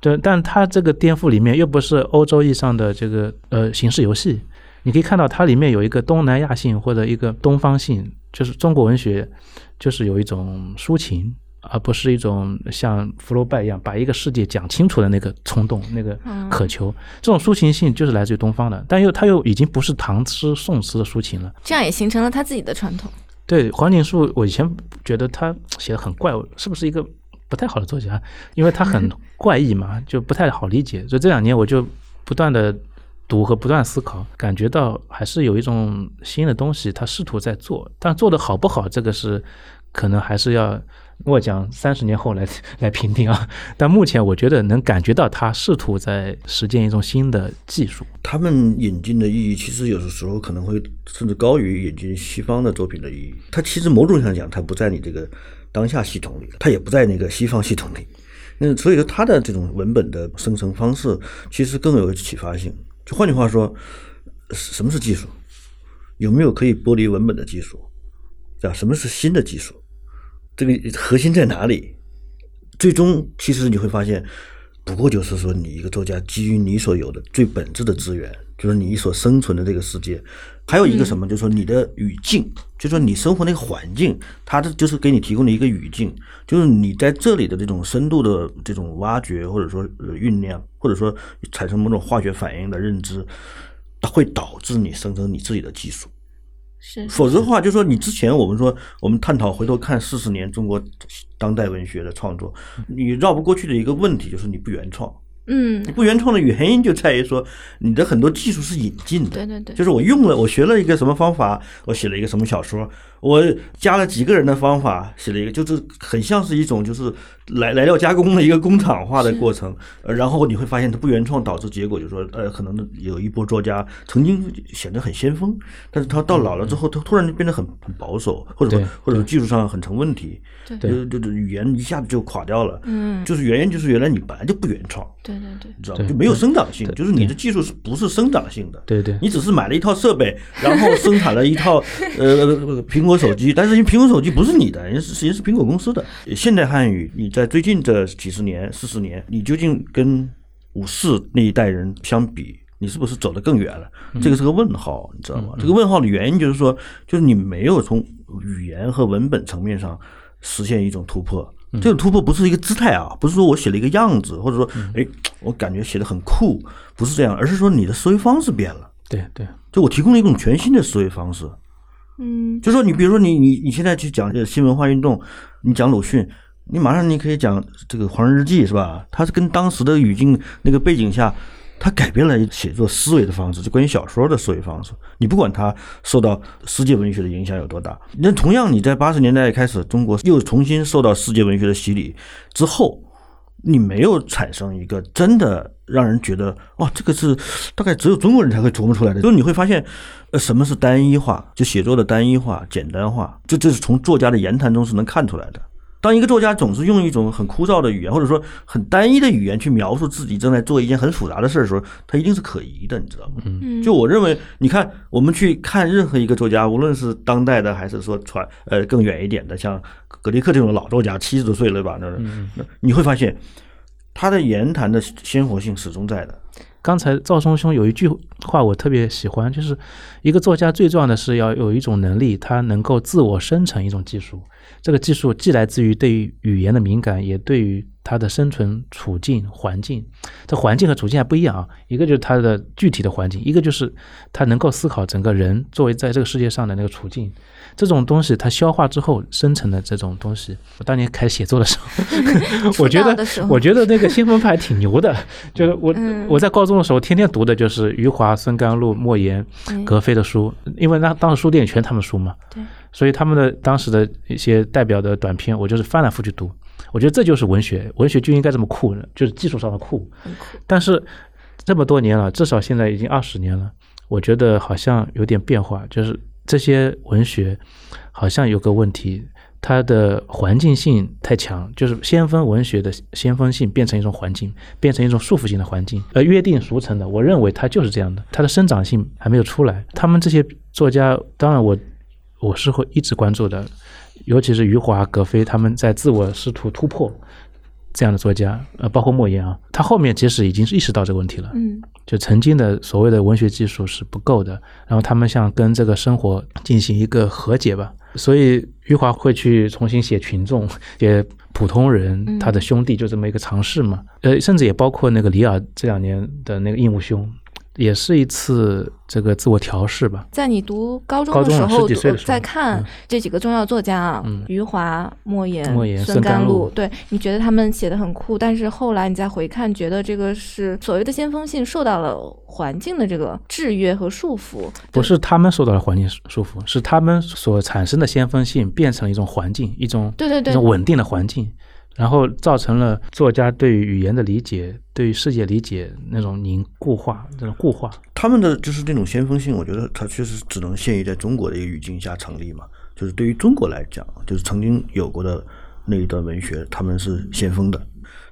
对，但他这个颠覆里面又不是欧洲意义上的这个呃形式游戏。你可以看到它里面有一个东南亚性或者一个东方性，就是中国文学，就是有一种抒情，而不是一种像福楼拜一样把一个世界讲清楚的那个冲动、那个渴求。这种抒情性就是来自于东方的，但又它又已经不是唐诗宋词的抒情了。这样也形成了他自己的传统。对黄锦树，我以前觉得他写的很怪，是不是一个不太好的作家？因为他很 怪异嘛，就不太好理解。所以这两年我就不断的。读和不断思考，感觉到还是有一种新的东西，他试图在做，但做的好不好，这个是可能还是要我讲三十年后来来评定啊。但目前我觉得能感觉到他试图在实践一种新的技术。他们引进的意义，其实有的时候可能会甚至高于引进西方的作品的意义。它其实某种意义上讲，它不在你这个当下系统里，它也不在那个西方系统里。那所以说，它的这种文本的生成方式，其实更有启发性。就换句话说，什么是技术？有没有可以剥离文本的技术？对吧？什么是新的技术？这个核心在哪里？最终，其实你会发现，不过就是说，你一个作家基于你所有的最本质的资源，就是你所生存的这个世界，还有一个什么，就是说你的语境，就是说你生活那个环境，它的就是给你提供的一个语境，就是你在这里的这种深度的这种挖掘，或者说酝酿。或者说产生某种化学反应的认知，它会导致你生成你自己的技术。是，否则的话，就说你之前我们说我们探讨回头看四十年中国当代文学的创作，你绕不过去的一个问题就是你不原创。嗯，你不原创的原因就在于说，你的很多技术是引进的。对对对，就是我用了，我学了一个什么方法，我写了一个什么小说，我加了几个人的方法写了一个，就是很像是一种就是来来料加工的一个工厂化的过程。呃，然后你会发现它不原创，导致结果就是说，呃，可能有一波作家曾经显得很先锋，但是他到老了之后，他突然就变得很很保守，或者说或者说技术上很成问题，对，就就语言一下子就垮掉了。嗯，就是原因就是原来你本来就不原创。对对对，你知道吗？就没有生长性，就是你的技术是不是生长性的？对对，你只是买了一套设备，然后生产了一套 呃苹果手机，但是因为苹果手机不是你的，人是实际是苹果公司的。现代汉语，你在最近这几十年、四十年，你究竟跟五四那一代人相比，你是不是走得更远了？这个是个问号，你知道吗？这个问号的原因就是说，就是你没有从语言和文本层面上实现一种突破。这个突破不是一个姿态啊，不是说我写了一个样子，或者说，哎，我感觉写的很酷，不是这样，而是说你的思维方式变了。对对，就我提供了一种全新的思维方式。嗯，就说你比如说你你你现在去讲这个新文化运动，你讲鲁迅，你马上你可以讲这个《黄日记》是吧？它是跟当时的语境那个背景下。他改变了写作思维的方式，就关于小说的思维方式。你不管他受到世界文学的影响有多大，那同样你在八十年代开始，中国又重新受到世界文学的洗礼之后，你没有产生一个真的让人觉得哇，这个是大概只有中国人才会琢磨出来的。就是你会发现，呃，什么是单一化？就写作的单一化、简单化，这这是从作家的言谈中是能看出来的。当一个作家总是用一种很枯燥的语言，或者说很单一的语言去描述自己正在做一件很复杂的事儿的时候，他一定是可疑的，你知道吗？嗯，就我认为，你看，我们去看任何一个作家，无论是当代的还是说传呃更远一点的，像格雷克这种老作家，七十多岁了吧，那是那你会发现他的言谈的鲜活性始终在的。刚才赵松兄有一句话我特别喜欢，就是一个作家最重要的是要有一种能力，他能够自我生成一种技术。这个技术既来自于对于语言的敏感，也对于它的生存处境环境。这环境和处境还不一样啊，一个就是它的具体的环境，一个就是它能够思考整个人作为在这个世界上的那个处境。这种东西它消化之后生成的这种东西，我当年开始写作 的时候，我觉得 我觉得那个先锋派挺牛的，就是我、嗯我在高中的时候天天读的就是余华、孙甘露、莫言、嗯格非的书，因为那当时书店里全他们书嘛，对，所以他们的当时的一些代表的短片，我就是翻来覆去读。我觉得这就是文学，文学就应该这么酷，就是技术上的酷。但是这么多年了，至少现在已经二十年了，我觉得好像有点变化，就是这些文学好像有个问题，它的环境性太强，就是先锋文学的先锋性变成一种环境，变成一种束缚性的环境，呃，约定俗成的。我认为它就是这样的，它的生长性还没有出来。他们这些作家，当然我我是会一直关注的，尤其是余华、格非他们在自我试图突破。这样的作家，呃，包括莫言啊，他后面其实已经是意识到这个问题了。嗯就曾经的所谓的文学技术是不够的，然后他们想跟这个生活进行一个和解吧，所以余华会去重新写群众，写普通人嗯他的兄弟，就这么一个尝试嘛。呃，甚至也包括那个李尔这两年的那个应物兄，也是一次这个自我调试吧。在你读高中的时候，十几岁的时候再看嗯。这几个重要作家啊，嗯。余华、莫言、莫言孙孙甘露露，对你觉得他们写的很酷，但是后来你再回看，觉得这个是所谓的先锋性受到了环境的这个制约和束缚。不是他们受到了环境束缚，是他们所产生的先锋性变成了一种环境，一种对对对。一种稳定的环境，然后造成了作家对于语言的理解、对于世界理解那种凝固化、这种固化。他们的就是这种先锋性，我觉得它确实只能限于在中国的一个语境下成立嘛。就是对于中国来讲，就是曾经有过的那一段文学，他们是先锋的。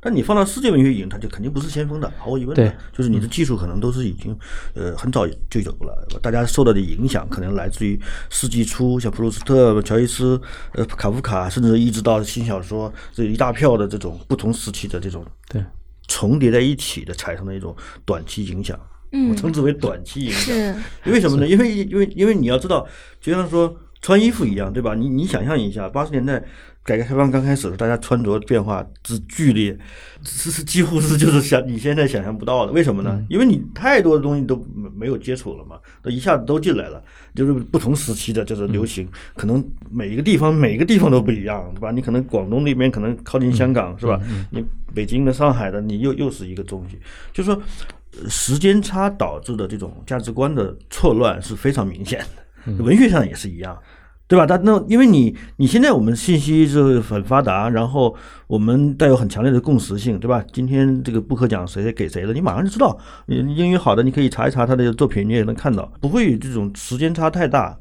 但你放到世界文学语境，它就肯定不是先锋的，毫无疑问的对。就是你的技术可能都是已经，呃，很早就有了。大家受到的影响可能来自于世纪初，像普鲁斯特、乔伊斯、呃卡夫卡，甚至一直到新小说这一大票的这种不同时期的这种对，重叠在一起的产生的一种短期影响。我嗯，称之为短期影响。为什么呢？因为因为因为你要知道，就像说穿衣服一样，对吧？你你想象一下，八十年代改革开放刚开始的时候，大家穿着变化之剧烈，是是几乎是就是想你现在想象不到的。为什么呢？因为你太多的东西都没没有接触了嘛，都一下子都进来了，就是不同时期的就是流行，可能每一个地方每一个地方都不一样，对吧？你可能广东那边可能靠近香港，是吧？你北京的、上海的，你又又是一个东西，就是说。呃时间差导致的这种价值观的错乱是非常明显的，文学上也是一样，对吧？但那因为你你现在我们信息是很发达，然后我们带有很强烈的共识性，对吧？今天这个不可讲谁给谁了，你马上就知道。英语好的，你可以查一查他的作品，你也能看到，不会有这种时间差太大。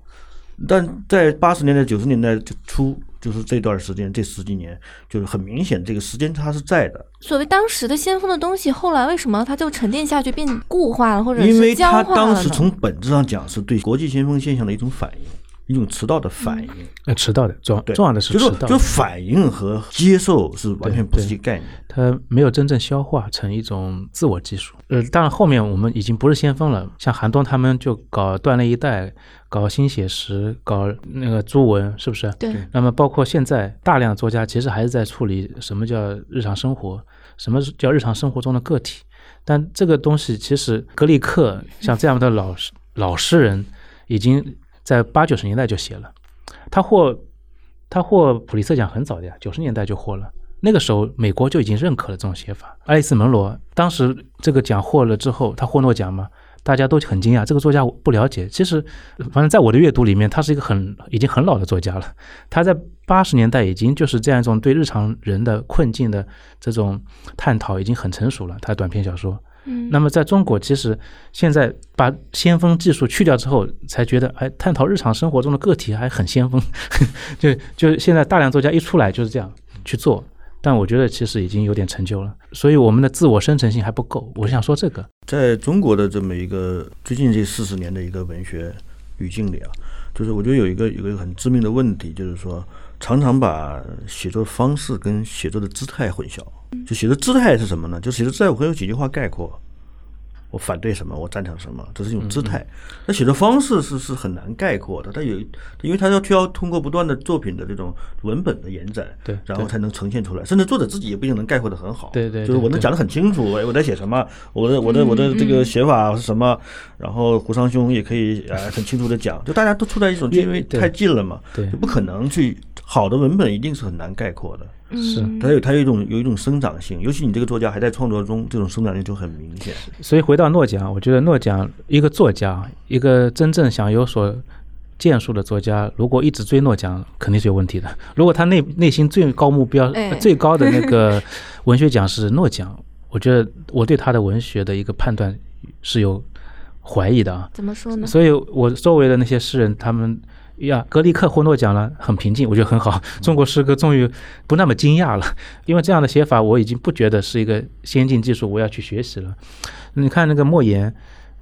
但在八十年代、九十年代初，就是这段时间，这十几年，就是很明显，这个时间差是在的。所谓当时的先锋的东西，后来为什么它就沉淀下去，变固化了，或者因为是僵他化了呢？当时从本质上讲是对国际先锋现象的一种反应，一种迟到的反应。呃，迟到的重对，重要的是迟到的，就反应和接受是完全不是对一个概念。它没有真正消化成一种自我技术。呃，当然后面我们已经不是先锋了，像韩东他们就搞断裂一代，搞新写实，搞那个朱文，是不是？对那么包括现在大量作家其实还是在处理什么叫日常生活，什么叫日常生活中的个体。但这个东西其实格里克像这样的老诗老诗人，已经在八九十年代就写了，他获他获普利策奖很早的呀，九十年代就获了。那个时候，美国就已经认可了这种写法。爱丽丝·门罗当时这个奖获了之后，他获诺奖嘛，大家都很惊讶。这个作家我不了解，其实反正在我的阅读里面，他是一个很已经很老的作家了。他在八十年代已经就是这样一种对日常人的困境的这种探讨已经很成熟了。他的短篇小说，嗯，那么在中国，其实现在把先锋技术去掉之后，才觉得哎，探讨日常生活中的个体还很先锋。就就现在大量作家一出来就是这样，去做。但我觉得其实已经有点成就了，所以我们的自我生成性还不够。我想说这个，在中国的这么一个最近这四十年的一个文学语境里啊，就是我觉得有一个有一个很致命的问题，就是说常常把写作方式跟写作的姿态混淆。就写的姿态是什么呢？就写的姿态我可以用几句话概括。我反对什么，我赞成什么，这是一种姿态。那写的方式是是很难概括的，它有，因为它要需要通过不断的作品的这种文本的延展，对，然后才能呈现出来。甚至作者自己也不一定能概括的很好，对对，就是我能讲的很清楚，我我在写什么，我的我的我的这个写法是什么，然后胡商兄也可以啊很清楚的讲，就大家都处在一种因为太近了嘛，对，就不可能去好的文本一定是很难概括的。是，它有它有一种有一种生长性，尤其你这个作家还在创作中，这种生长性就很明显。所以回到诺奖，我觉得诺奖一个作家，一个真正想有所建树的作家，如果一直追诺奖，肯定是有问题的。如果他内内心最高目标、最高的那个 文学奖是诺奖，我觉得我对他的文学的一个判断是有怀疑的啊。怎么说呢？所以我周围的那些诗人，他们。呀，格里克获诺奖了，很平静，我觉得很好。中国诗歌终于不那么惊讶了，因为这样的写法我已经不觉得是一个先进技术，我要去学习了。你看那个莫言，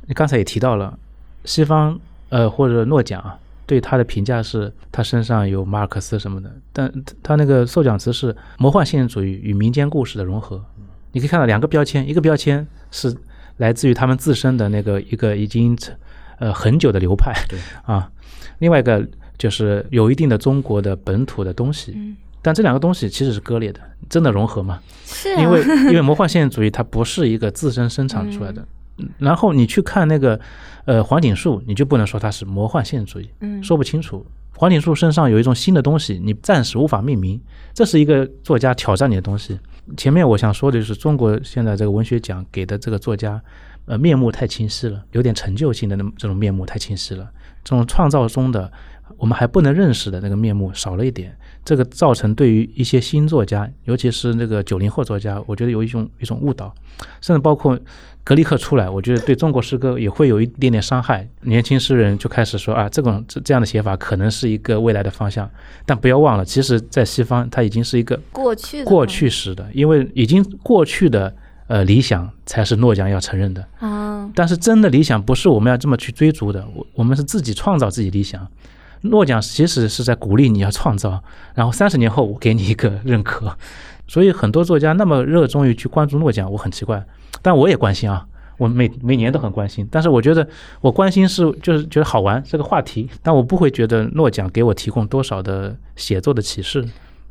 你刚才也提到了，西方呃或者诺奖啊对他的评价是他身上有马尔克斯什么的，但他那个授奖词是魔幻现实主义与民间故事的融合。你可以看到两个标签，一个标签是来自于他们自身的那个一个已经呃很久的流派，啊。另外一个就是有一定的中国的本土的东西，但这两个东西其实是割裂的，真的融合吗？是，因为 因为魔幻现实主义它不是一个自身生产出来的，然后你去看那个呃黄锦树，你就不能说它是魔幻现实主义，嗯，说不清楚。黄锦树身上有一种新的东西，你暂时无法命名，这是一个作家挑战你的东西。前面我想说的就是中国现在这个文学奖给的这个作家，呃面目太清晰了，有点成就性的那么这种面目太清晰了。这种创造中的我们还不能认识的那个面目少了一点，这个造成对于一些新作家，尤其是那个九零后作家，我觉得有一种一种误导，甚至包括格里克出来，我觉得对中国诗歌也会有一点点伤害。年轻诗人就开始说啊，这种这这样的写法可能是一个未来的方向，但不要忘了，其实在西方它已经是一个过去过去时的，因为已经过去的。呃，理想才是诺奖要承认的啊！但是真的理想不是我们要这么去追逐的，我我们是自己创造自己理想。诺奖其实是在鼓励你要创造，然后三十年后我给你一个认可。所以很多作家那么热衷于去关注诺奖，我很奇怪，但我也关心啊，我每每年都很关心。但是我觉得我关心是就是觉得好玩这个话题，但我不会觉得诺奖给我提供多少的写作的启示。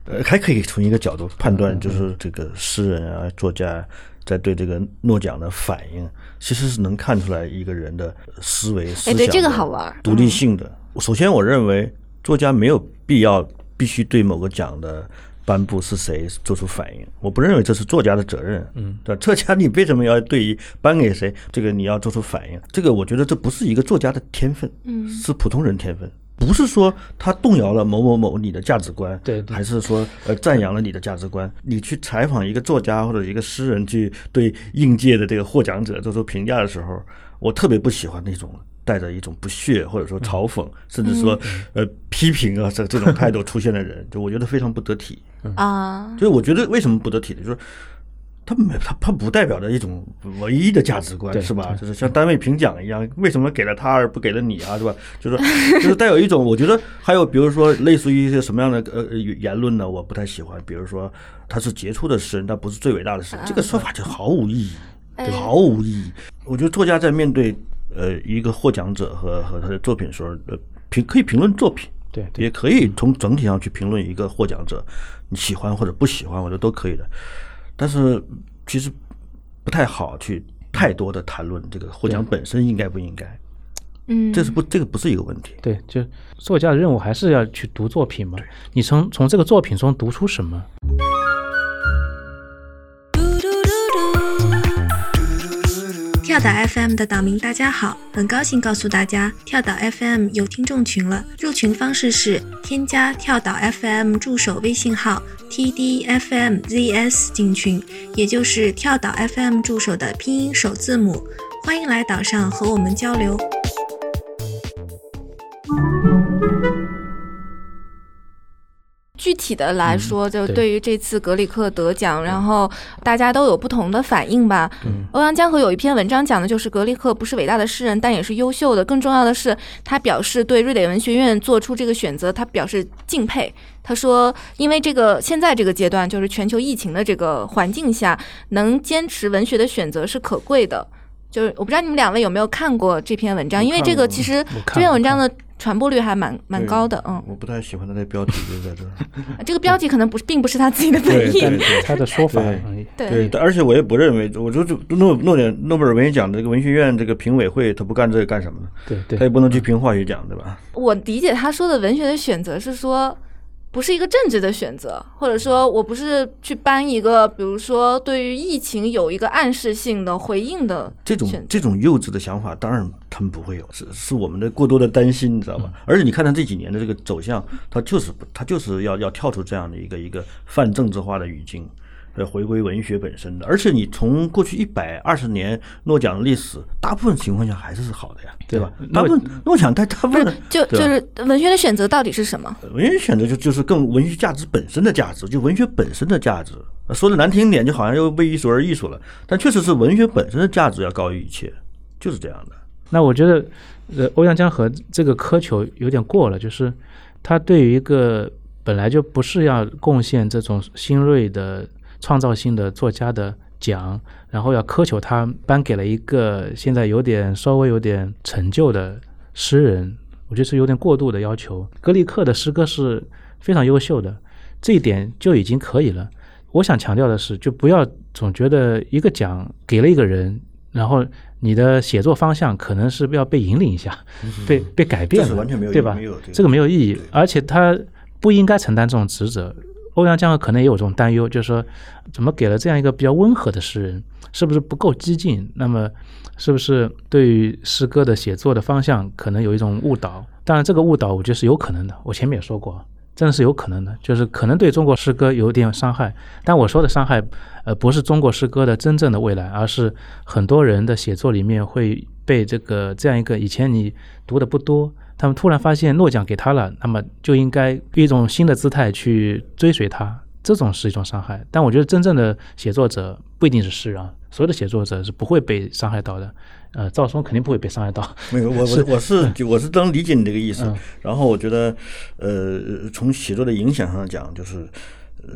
呃，还可以从一个角度判断，就是这个诗人啊，作家。在对这个诺奖的反应，其实是能看出来一个人的思维、思想、这个好玩、独立性的。首先，我认为作家没有必要必须对某个奖的颁布是谁做出反应。我不认为这是作家的责任。嗯，对作家你为什么要对于颁给谁这个你要做出反应？这个我觉得这不是一个作家的天分，嗯，是普通人天分。不是说他动摇了某某某你的价值观，对，还是说呃赞扬了你的价值观？你去采访一个作家或者一个诗人，去对应届的这个获奖者做出评价的时候，我特别不喜欢那种带着一种不屑或者说嘲讽，甚至说呃批评啊这这种态度出现的人，就我觉得非常不得体啊。所以我觉得为什么不得体呢？就是。他没他他不代表着一种唯一的价值观，是吧？就是像单位评奖一样，为什么给了他而不给了你啊？是吧？就是就是带有一种，我觉得还有比如说类似于一些什么样的呃言论呢？我不太喜欢。比如说他是杰出的诗人，但不是最伟大的诗人，这个说法就毫无意义，就毫无意义。我觉得作家在面对呃一个获奖者和和他的作品时候，呃评可以评论作品，对，也可以从整体上去评论一个获奖者，你喜欢或者不喜欢，我觉得都可以的。但是其实不太好去太多的谈论这个获奖本身应该不应该，嗯，这是不这个不是一个问题。对，就作家的任务还是要去读作品嘛。你从从这个作品中读出什么？跳岛 FM 的岛民大家好，很高兴告诉大家，跳岛 FM 有听众群了。入群方式是添加跳岛 FM 助手微信号 tdfmzs 进群，也就是跳岛 FM 助手的拼音首字母。欢迎来岛上和我们交流。具体的来说，就对对于这次格里克得奖，然后大家都有不同的反应吧。欧阳江河有一篇文章讲的就是格里克不是伟大的诗人，但也是优秀的。更重要的是，他表示对瑞典文学院做出这个选择，他表示敬佩。他说，因为这个现在这个阶段，就是全球疫情的这个环境下，能坚持文学的选择是可贵的。就是我不知道你们两位有没有看过这篇文章，因为这个其实这篇文章的传播率还蛮蛮高的。嗯，我不太喜欢他的标题就在这儿。这个标题可能不是，并不是他自己的本，意。但他的说法对而且我也不认为，我就就诺诺点诺贝尔文学奖这个文学院这个评委会，他不干这个干什么呢？对他也，不能去评化学奖，对吧？我理解他说的文学的选择是说，不是一个政治的选择，或者说我不是去搬一个，比如说对于疫情有一个暗示性的回应的这种。这种幼稚的想法，当然他们不会有，是是我们的过多的担心，你知道吧？而且你看他这几年的这个走向，他就是他就是要要跳出这样的一个一个泛政治化的语境。呃，回归文学本身的，而且你从过去一百二十年诺奖的历史，大部分情况下还是是好的呀，对吧？对大部分诺奖大大部分就就是文学的选择到底是什么？文学选择就就是更文学价值本身的价值，就文学本身的价值。说的难听一点，就好像又为艺术而艺术了，但确实是文学本身的价值要高于一切，就是这样的。那我觉得，呃，欧阳江河这个苛求有点过了，就是他对于一个本来就不是要贡献这种新锐的创造性的作家的奖，然后要苛求他颁给了一个现在有点稍微有点陈旧的诗人，我觉得是有点过度的要求。格里克的诗歌是非常优秀的，这一点就已经可以了。我想强调的是，就不要总觉得一个奖给了一个人，然后你的写作方向可能是要被引领一下，被被改变了，完全没有意对吧这个没有意义，而且他不应该承担这种职责。欧阳江河可能也有这种担忧，就是说，怎么给了这样一个比较温和的诗人，是不是不够激进？那么，是不是对于诗歌的写作的方向可能有一种误导？当然，这个误导我觉得是有可能的。我前面也说过，真的是有可能的，就是可能对中国诗歌有点伤害。但我说的伤害，呃，不是中国诗歌的真正的未来，而是很多人的写作里面会被这个这样一个以前你读的不多，他们突然发现诺奖给他了，那么就应该用一种新的姿态去追随他，这种是一种伤害。但我觉得真正的写作者不一定是诗人啊，所有的写作者是不会被伤害到的。呃，赵松肯定不会被伤害到。没有，我是我我是 我是能理解你这个意思。嗯然后我觉得，呃，从写作的影响上讲，就是，呃，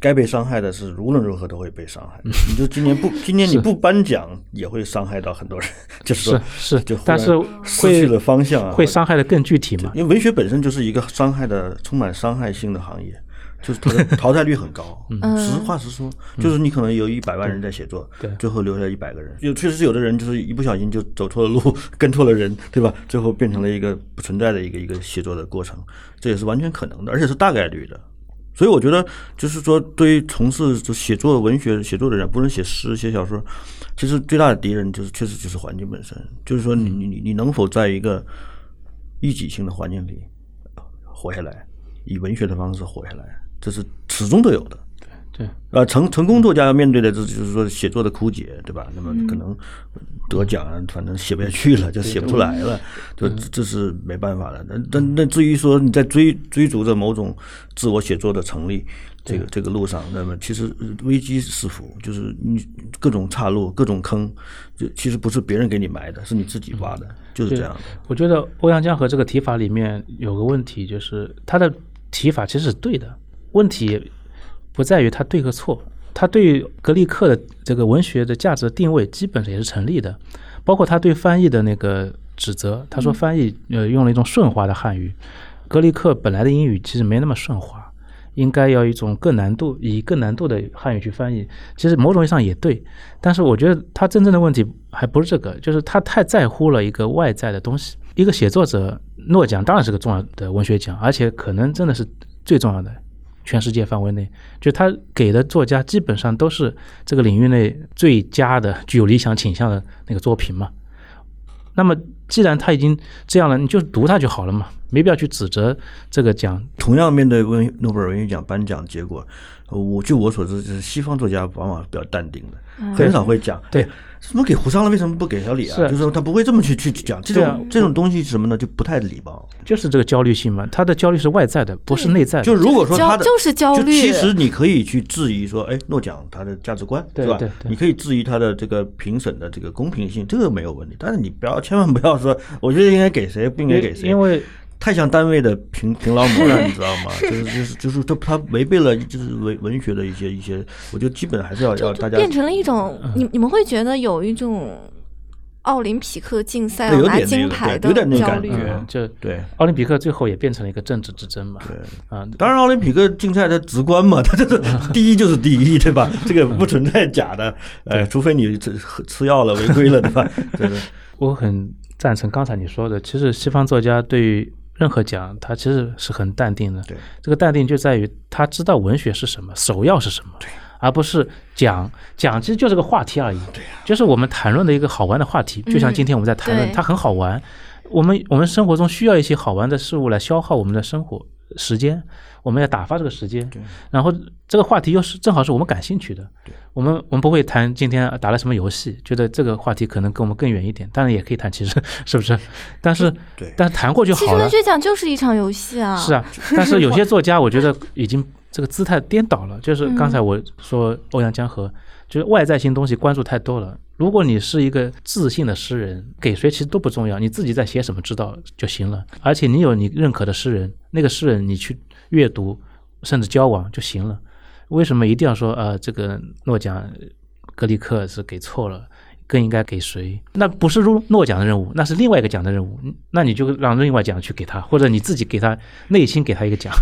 该被伤害的是无论如何都会被伤害。你就今年不，今年你不颁奖也会伤害到很多人，就是说是是就但是会失去了方向啊，会伤害的更具体嘛？因为文学本身就是一个伤害的、充满伤害性的行业，就是淘汰 淘汰率很高。嗯实话实说，就是你可能有一百万人在写作，对最后留下一百个人。有确实是有的人就是一不小心就走错了路，跟错了人，对吧？最后变成了一个不存在的一个一个写作的过程，这也是完全可能的，而且是大概率的。所以我觉得，就是说，对于从事写作文学写作的人，不论写诗、写小说，其实最大的敌人就是确实就是环境本身。就是说你，你你你能否在一个一己性的环境里活下来，以文学的方式活下来，这是始终都有的。对，呃，成成功作家要面对的，这就是说写作的枯竭，对吧？那么可能得奖啊，反正写不下去了，就写不出来了，就这是没办法的。那那那至于说你在追追逐着某种自我写作的成立这个这个路上，那么其实呃危机四伏，就是你各种岔路、各种坑，就其实不是别人给你埋的，是你自己挖的，就是这样的。我觉得欧阳江河这个提法里面有个问题，就是他的提法其实是对的，问题不在于他对和错，他对格里克的这个文学的价值定位基本也是成立的，包括他对翻译的那个指责，他说翻译呃用了一种顺滑的汉语，格里克本来的英语其实没那么顺滑。应该要一种更难度，以更难度的汉语去翻译，其实某种意义上也对，但是我觉得他真正的问题还不是这个，就是他太在乎了一个外在的东西。一个写作者，诺奖当然是个重要的文学奖，而且可能真的是最重要的，全世界范围内，就他给的作家基本上都是这个领域内最佳的、具有理想倾向的那个作品嘛。那么既然他已经这样了，你就读他就好了嘛，没必要去指责这个奖。同样面对文诺贝尔文学奖颁奖结果，我据我所知，就是西方作家往往比较淡定的，很少会讲对哎什么给胡桑了，为什么不给小李啊？是就是说他不会这么去去讲这种这种东西是什么呢？就不太礼貌。就是这个焦虑性嘛，他的焦虑是外在的，不是内在的。就如果说他的焦就是焦虑其实你可以去质疑说，哎，诺奖他的价值观对吧对对？对你可以质疑他的这个评审的这个公平性，这个没有问题。但是你不要千万不要说，我觉得应该给谁，不应该给谁，因为太像单位的评评 劳模了，你知道吗？就是就是就是他他违背了就是文文学的一些一些，我觉得基本还是要要大家变成了一种，嗯你你们会觉得有一种奥林匹克竞赛要拿有点那个金牌的有点那焦虑。感觉嗯，就对。奥林匹克最后也变成了一个政治之争嘛。对，啊，当然，奥林匹克竞赛它直观嘛，它就是第一就是第一，对吧？这个不存在假的，呃，除非你吃吃药了、违规了，对吧？对对。我很赞成刚才你说的，其实西方作家对于任何奖，他其实是很淡定的。对，这个淡定就在于他知道文学是什么，首要是什么，对，而不是讲讲，其实就是个话题而已。对呀、就是我们谈论的一个好玩的话题，就像今天我们在谈论，对它很好玩。我们我们生活中需要一些好玩的事物来消耗我们的生活时间，我们要打发这个时间。然后这个话题又是正好是我们感兴趣的，我们我们不会谈今天打了什么游戏，觉得这个话题可能跟我们更远一点，当然也可以谈，其实 是不是？但是对但是谈过就好了其实文。学奖就是一场游戏啊。是啊，但是有些作家我觉得已经这个姿态颠倒了，就是刚才我说欧阳江河，就是外在性东西关注太多了。如果你是一个自信的诗人，给谁其实都不重要，你自己在写什么知道就行了。而且你有你认可的诗人，那个诗人你去阅读甚至交往就行了。为什么一定要说呃这个诺奖格里克是给错了？更应该给谁？那不是诺诺奖的任务，那是另外一个奖的任务。那你就让另外奖去给他，或者你自己给他内心给他一个奖，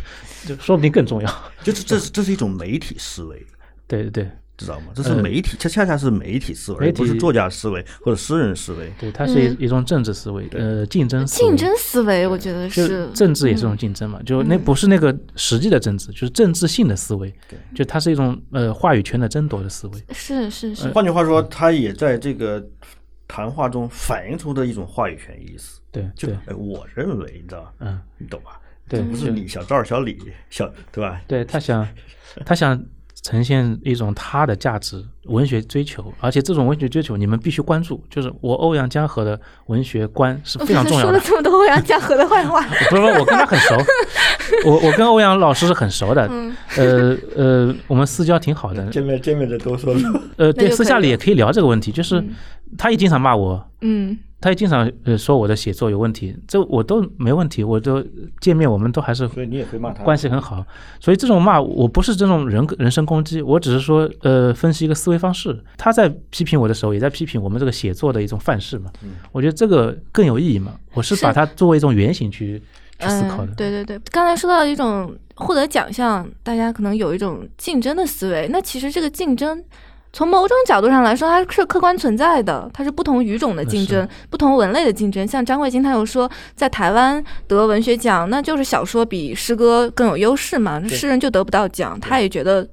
就 说不定更重要。就是这是这是一种媒体思维，对对对知道吗？这是媒体，恰恰恰是媒体思维，而不是作家思维或者诗人思维。对，它是一一种政治思维，呃，竞争思维。竞争思维，我觉得是。政治也是一种竞争嘛，就那不是那个实际的政治，就是政治性的思维，就它是一种呃话语权的争夺的思维。是是是，换句话说，他也在这个谈话中反映出的一种话语权意思。对对，就哎，我认为，你知道，嗯，你懂吧？对就不是你小赵、小李、小对吧？对他想，他想呈现一种他的价值文学追求，而且这种文学追求你们必须关注，就是我欧阳江河的文学观是非常重要的。说的了。这么多欧阳江河的坏话，不是不是，我跟他很熟，我我跟欧阳老师是很熟的，嗯。呃呃，我们私交挺好的，见面见面的多说说，呃，对，私下里也可以聊这个问题，就是他也经常骂我，嗯他也经常呃说我的写作有问题，这我都没问题，我都见面我们都还是所以你也会骂他。关系很好，所以这种骂我不是这种人人身攻击，我只是说呃分析一个思维方式。他在批评我的时候，也在批评我们这个写作的一种范式嘛。我觉得这个更有意义嘛。我是是把它作为一种原型去去思考的。嗯。对对对，刚才说到一种获得奖项，大家可能有一种竞争的思维，那其实这个竞争。从某种角度上来说，它是客观存在的，它是不同语种的竞争，不同文类的竞争。像张慧晶，她有说，在台湾得文学奖，那就是小说比诗歌更有优势嘛，诗人就得不到奖。他也觉得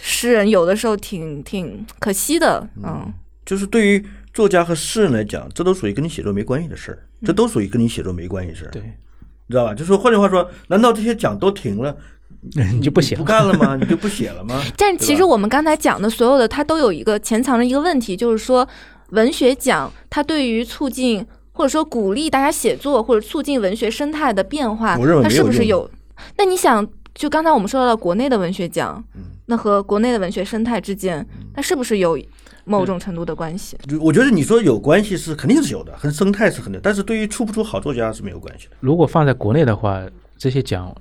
诗人有的时候挺挺可惜的，嗯，就是对于作家和诗人来讲，这都属于跟你写作没关系的事儿，这都属于跟你写作没关系的事儿，对，你知道吧？就说换句话说，难道这些奖都停了，你就不写不干了吗？你就不写了吗？但其实我们刚才讲的所有的，它都有一个潜藏着一个问题，就是说文学奖它对于促进或者说鼓励大家写作或者促进文学生态的变化，它是不是有？那你想，就刚才我们说到了国内的文学奖，嗯那和国内的文学生态之间，那是不是有某种程度的关系？我觉得你说有关系是肯定是有的，和生态是肯定，但是对于出不出好作家是没有关系的。如果放在国内的话，这些奖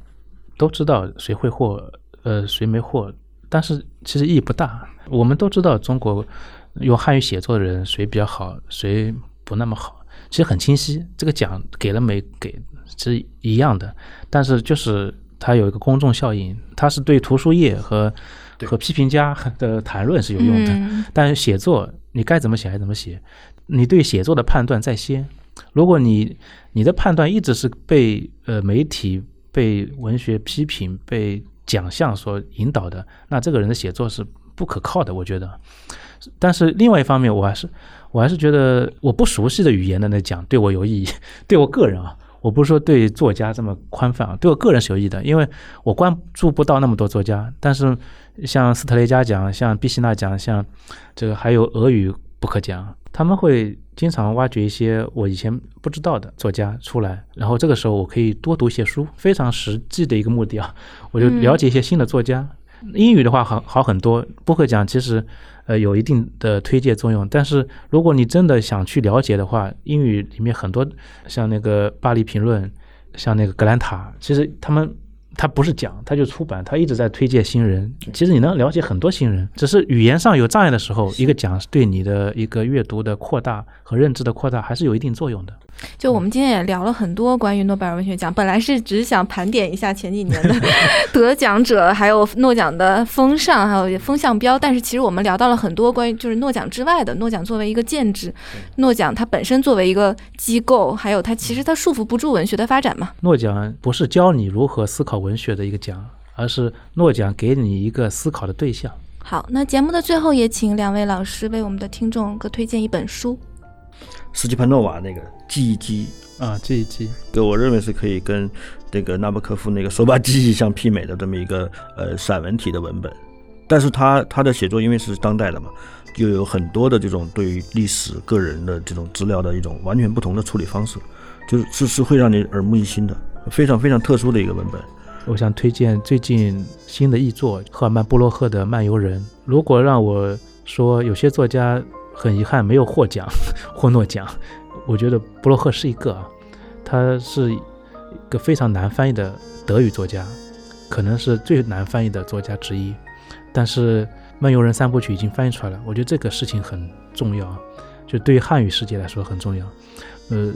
都知道谁会获，呃，谁没获，但是其实意义不大。我们都知道中国用汉语写作的人谁比较好，谁不那么好，其实很清晰。这个奖给了没给是一样的，但是就是它有一个公众效应，它是对图书业和和批评家的谈论是有用的。嗯但是写作你该怎么写还怎么写，你对写作的判断在先。如果你你的判断一直是被呃媒体、被文学批评、被奖项所引导的，那这个人的写作是不可靠的。我觉得，但是另外一方面，我还是我还是觉得我不熟悉的语言的那讲对我有意义，对我个人啊，我不是说对作家这么宽泛啊，对我个人是有意义的，因为我关注不到那么多作家，但是像斯特雷加奖、像毕希纳奖、像这个还有俄语不可讲，他们会经常挖掘一些我以前不知道的作家出来，然后这个时候我可以多读一些书，非常实际的一个目的啊，我就了解一些新的作家。英语的话好好很多，不会讲其实呃有一定的推介作用，但是如果你真的想去了解的话，英语里面很多像那个巴黎评论，像那个格兰塔，其实他们。他不是讲，他就出版，他一直在推荐新人。其实你能了解很多新人，只是语言上有障碍的时候，一个讲对你的一个阅读的扩大和认知的扩大还是有一定作用的。就我们今天也聊了很多关于诺贝尔文学奖，本来是只想盘点一下前几年的 得奖者，还有诺奖的风尚，还有风向标。但是其实我们聊到了很多关于就是诺奖之外的，诺奖作为一个建制，诺奖它本身作为一个机构，还有它其实它束缚不住文学的发展嘛。诺奖不是教你如何思考文学的一个奖，而是诺奖给你一个思考的对象。好，那节目的最后也请两位老师为我们的听众各推荐一本书。斯基潘诺瓦那个记忆机啊，记忆机，对，我认为是可以跟那个纳博科夫那个手把记忆相媲美的这么一个呃散文体的文本。但是他他的写作因为是当代的嘛，就有很多的这种对于历史、个人的这种资料的一种完全不同的处理方式，就是是是会让你耳目一新的，非常非常特殊的一个文本。我想推荐最近新的译作赫尔曼·布洛赫的《漫游人》。如果让我说，有些作家。很遗憾没有获奖，获诺奖。我觉得布洛赫是一个啊，他是一个非常难翻译的德语作家，可能是最难翻译的作家之一。但是《漫游人三部曲》已经翻译出来了，我觉得这个事情很重要，就对于汉语世界来说很重要。呃，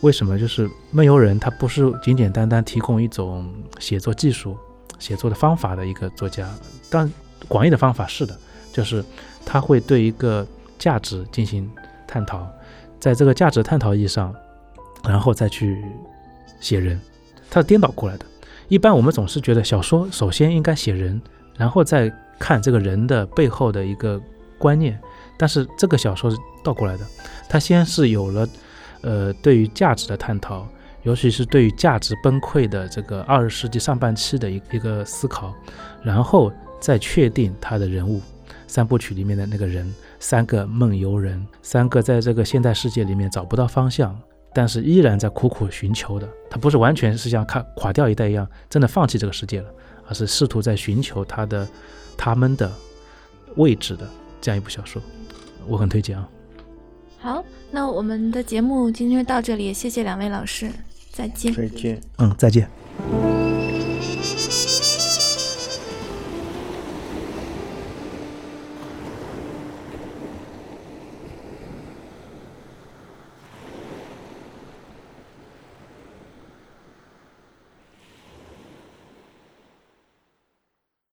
为什么？就是《漫游人》他不是简简单单提供一种写作技术、写作的方法的一个作家，但广义的方法是的，就是他会对一个。价值进行探讨，在这个价值探讨意义上，然后再去写人，他是颠倒过来的。一般我们总是觉得小说首先应该写人，然后再看这个人的背后的一个观念，但是这个小说是倒过来的，它先是有了呃对于价值的探讨，尤其是对于价值崩溃的这个二十世纪上半期的一一个思考，然后再确定他的人物三部曲里面的那个人。三个梦游人，三个在这个现代世界里面找不到方向，但是依然在苦苦寻求的。他不是完全是像看垮掉一代一样，真的放弃这个世界了，而是试图在寻求他的他们的位置的这样一部小说，我很推荐啊。好，那我们的节目今天就到这里，谢谢两位老师，再见。再见。嗯，再见。